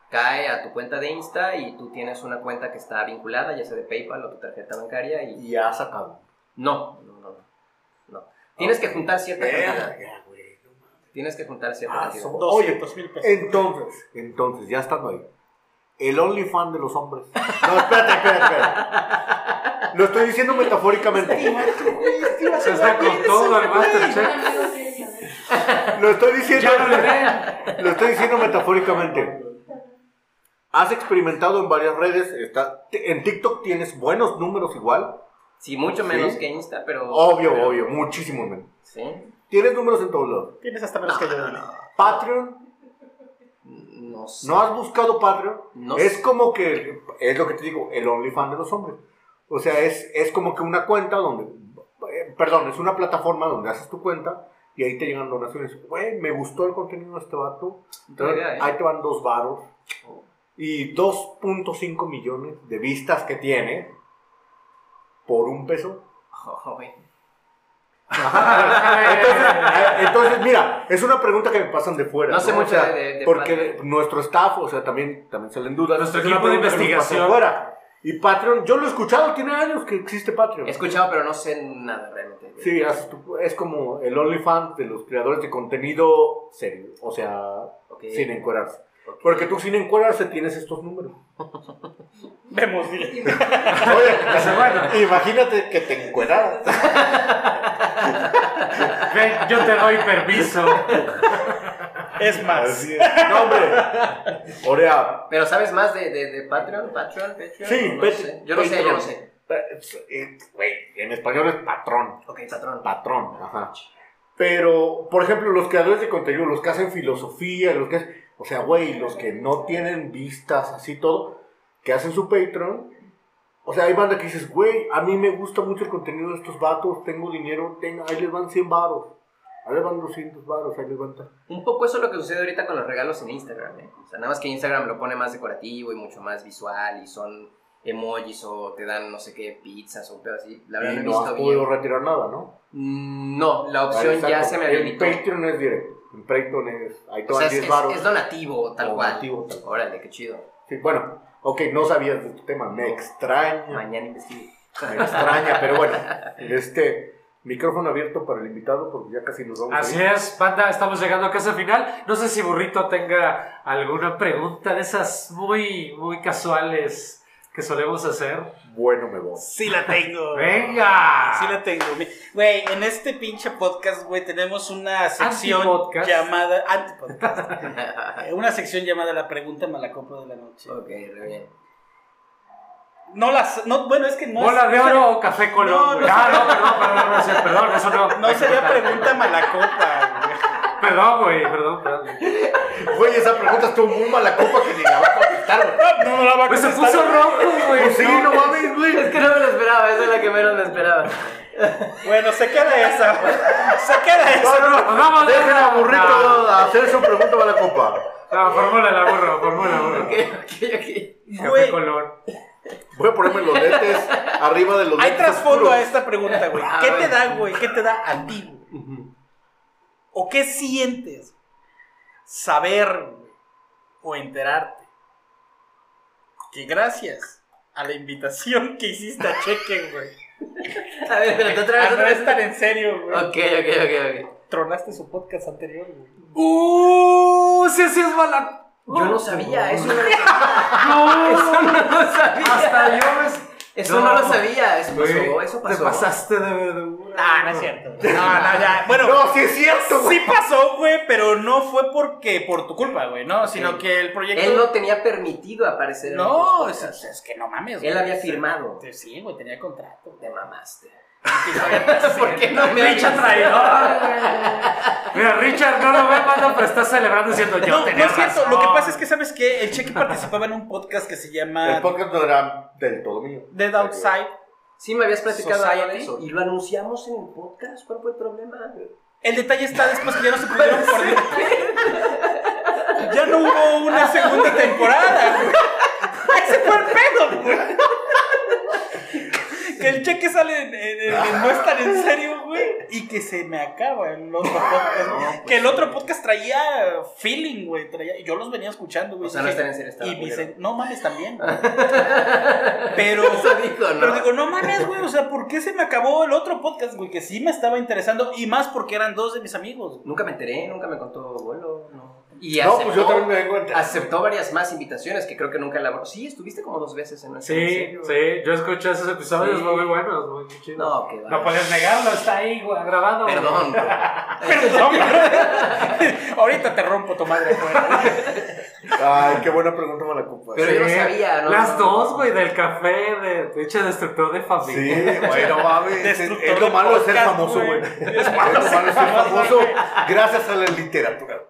Cae a tu cuenta de Insta y tú tienes una cuenta que está vinculada, ya sea de PayPal o tu tarjeta bancaria y... y ha sacado. No, no, no, no. Tienes que juntar cierta cantidad. No mames. Tienes que juntar cierta Ah, cantidad. so- 200 mil pesos. Entonces, entonces, ya estando ahí. El OnlyFans de los hombres. No, espérate, espérate, espérate. Lo estoy diciendo metafóricamente. Se está con todo el Masterchef. Lo estoy diciendo. Lo estoy diciendo metafóricamente. Has experimentado en varias redes. Está, en TikTok tienes buenos números igual. Sí, mucho menos ¿Sí? que Insta, pero... Obvio, pero- obvio, muchísimo menos. Sí. Tienes números en todos lados. Tienes hasta menos que yo. Patreon, No sé. ¿no has buscado Patreon? No es sé. como que, es lo que te digo, el OnlyFans de los hombres. O sea, es, es como que una cuenta donde, eh, perdón, es una plataforma donde haces tu cuenta y ahí te llegan donaciones. Güey, me gustó el contenido de este vato. Idea, ¿eh? Ahí te van dos varos. Y 2.5 millones de vistas que tiene por un peso. Entonces, eh, entonces, mira, es una pregunta que me pasan de fuera. No sé mucho O sea, de- de- Porque Patreon. nuestro staff, o sea, también, también se le en duda. Nuestro Es equipo de investigación. fuera. Y Patreon, yo lo he escuchado, tiene años que existe Patreon. He escuchado, pero no sé nada realmente. Sí, tu- es como el OnlyFans de los creadores de contenido serio, o sea, Ok. sin encuerarse. Porque tú sin encuerarse tienes estos números. Vemos. Oye, imagínate que te encueraras. Ven, yo te doy permiso. Es más. Así es. No, hombre. Orea, Pero ¿sabes más de, de, de Patreon? ¿Patreon? ¿Patreon? Sí, no Pat- sé. Yo no sé, yo Patreon. no sé. eh, güey, en español es patrón. Ok, patrón. Patrón, ajá. Pero, por ejemplo, los creadores de contenido, los que hacen filosofía, los que hacen- o sea, güey, los que no tienen vistas, así todo, que hacen su Patreon, o sea, hay banda que dices, güey, a mí me gusta mucho el contenido de estos vatos, tengo dinero, tengo, ahí les van 100 varos, ahí les van 200 varos, ahí les van... Un poco eso es lo que sucede ahorita con los regalos en Instagram, ¿eh? O sea, nada más que Instagram lo pone más decorativo y mucho más visual y son emojis o te dan no sé qué pizzas o un pedo así. La verdad Y no he no visto has bien. podido retirar nada, ¿no? Mm, No, la opción ya se me El habilitó. Patreon es directo, en Patreon es, ahí O sea, es, 10 es- varos. es donativo, tal Donativo, cual. tal Órale, qué chido. Sí, bueno, ok, no sabías de tu tema, me extraña. Mañana investigo. Me extraña, pero bueno, este micrófono abierto para el invitado porque ya casi nos vamos. a Así ir. es, banda, estamos llegando a casa final. No sé si Burrito tenga alguna pregunta de esas muy, muy casuales que solemos hacer. Bueno, me voy. Sí la tengo. ¡Venga! Sí la tengo. Güey, en este pinche podcast, güey, tenemos una sección Antipodcast. llamada... Antipodcast. Eh, una sección llamada La Pregunta Malacopa de la Noche. Ok, re bien. No las... No, bueno, es que no... ¿Bola es- de oro o café No, colón? no güey? ah, sería- no, perdón, perdón, no, perdón, eso no. No sería pregunta malacopa, güey. Perdón, güey, perdón, perdón. Güey, esa pregunta estuvo muy mala copa que ni la va a contestar, güey. No, no la va a Pues se contestar. puso rojo, güey. Pues sí, no mames, güey. Es que no me lo esperaba, esa es la que menos me esperaba. Bueno, se queda esa. Se queda esa. No, no, vamos, Dejen a no, burrito no. hacer su pregunta para la copa. No, fórmula la burro, fórmula burro. Ok, ok, ok. Güey, colón. Voy a ponerme los lentes arriba de los hay lentes trasfondo a esta pregunta, güey. ¿Qué te da, güey? ¿Qué te da a ti, güey? ¿O qué sientes? Saber, güey, o enterarte que gracias a la invitación que hiciste a Cheque, güey. A ver, espérate, otra vez, Ah, no es tan en serio, güey. Ok, ok, ok, ok. Tronaste su podcast anterior, güey. ¡Uh! Sí, sí es mala. Yo no sabía, eso no, No, eso no lo sabía. hasta yo me. Eso no, lo sabía, eso pasó, eso Te pasó. pasaste de verdura. Ah, no es cierto. No, no, ya. Bueno, No, sí es cierto, güey. sí pasó, güey, pero no fue porque por tu culpa, güey, ¿no? Sino que el proyecto. Él no tenía permitido aparecer en No, es, que no mames. Él había firmado. Sí, güey, tenía contrato. Te mamaste. ¿Por ¿Por qué no me Richard traidor. Mira, Richard no lo ve manda, pero está celebrando diciendo yo. No, no es cierto. razón. Lo que pasa es que, ¿sabes qué? El Cheque participaba en un podcast que se El llama podcast no era del todo mío. Dead Outside. Sí, me habías platicado Society. eso. ¿Y lo anunciamos en el podcast? ¿Cuál fue el problema? El detalle está después que ya no se pudieron poner. Ya no hubo una segunda temporada, güey. Ese fue el pedo, güey. Que el cheque sale en, no estar en serio, güey. Y que se me acaba el otro podcast. No, pues que el otro podcast traía feeling, güey. Traía, yo los venía escuchando, güey. O sea, no estar en serio Y dice, no mames también. güey. Pero. Eso dijo, ¿no? Pero digo, no mames, güey, o sea, ¿por qué se me acabó el otro podcast, güey? Que sí me estaba interesando y más porque eran dos de mis amigos. güey. Nunca me enteré, nunca me contó Bolo. No. Y No, aceptó, pues yo también me vengo a aceptó varias más invitaciones que creo que nunca la... Sí, estuviste como dos veces en nuestro Sí, sí, yo escuché esos episodios Sí. muy buenos, muy chidos. No, que va. No puedes negarlo, está ahí güey, grabado. Perdón. Perdón. Ahorita te rompo tu madre afuera. Ay, qué buena pregunta para la. Pero yo no sabía, ¿no? Las dos, güey, del café, de, de hecho, destructor de Sí, familia. güey, no mames. Es, lo malo de ser famoso, güey. Es lo malo de ser famoso, gracias a la literatura.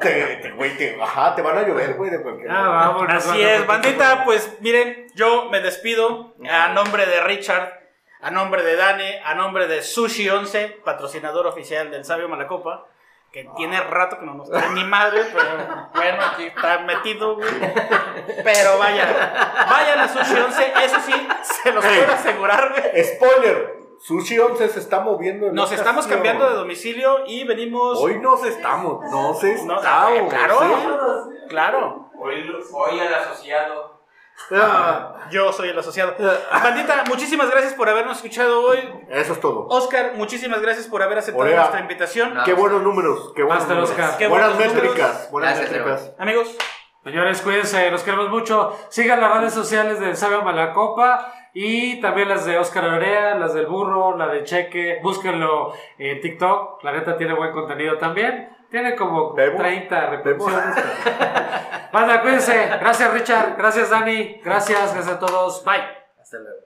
Te, te- güey, te, ajá, te van a llover, güey, de cualquier Ah, vamos. Así es, bandita, pues miren, yo me despido a nombre de Richard, a nombre de Dani, a nombre de Sushi 11, patrocinador oficial del Sabio Malacopa, que tiene rato que no nos trae ni madre, pero bueno, aquí está metido, güey. Pero vayan, vayan a Sushi 11, eso sí, se los puedo asegurar, güey. Spoiler, Sushi 11 se está moviendo. en Nos estamos cambiando de domicilio y venimos... Hoy nos estamos, no se No, estamos. claro, ¿sí? claro. Hoy, hoy al asociado. Ah, Yo soy el asociado. Bandita, muchísimas gracias por habernos escuchado hoy. Eso es todo. Oscar, muchísimas gracias por haber aceptado Orea. nuestra invitación. Qué buenos números, qué buenos Hasta, números. Oscar. Qué buenas buenos métricas, números. buenas Gracias, métricas. Amigos, Señores, cuídense, los queremos mucho. Sigan las redes sociales de Sabio Malacopa y también las de Oscar Orea, las del Burro, la de Cheque. Búsquenlo en TikTok. La neta tiene buen contenido también. Tiene como Bebo. 30 reproducciones. Banda, cuídense. Gracias, Richard. Gracias, Dani. Gracias, gracias a todos. Bye. Hasta luego.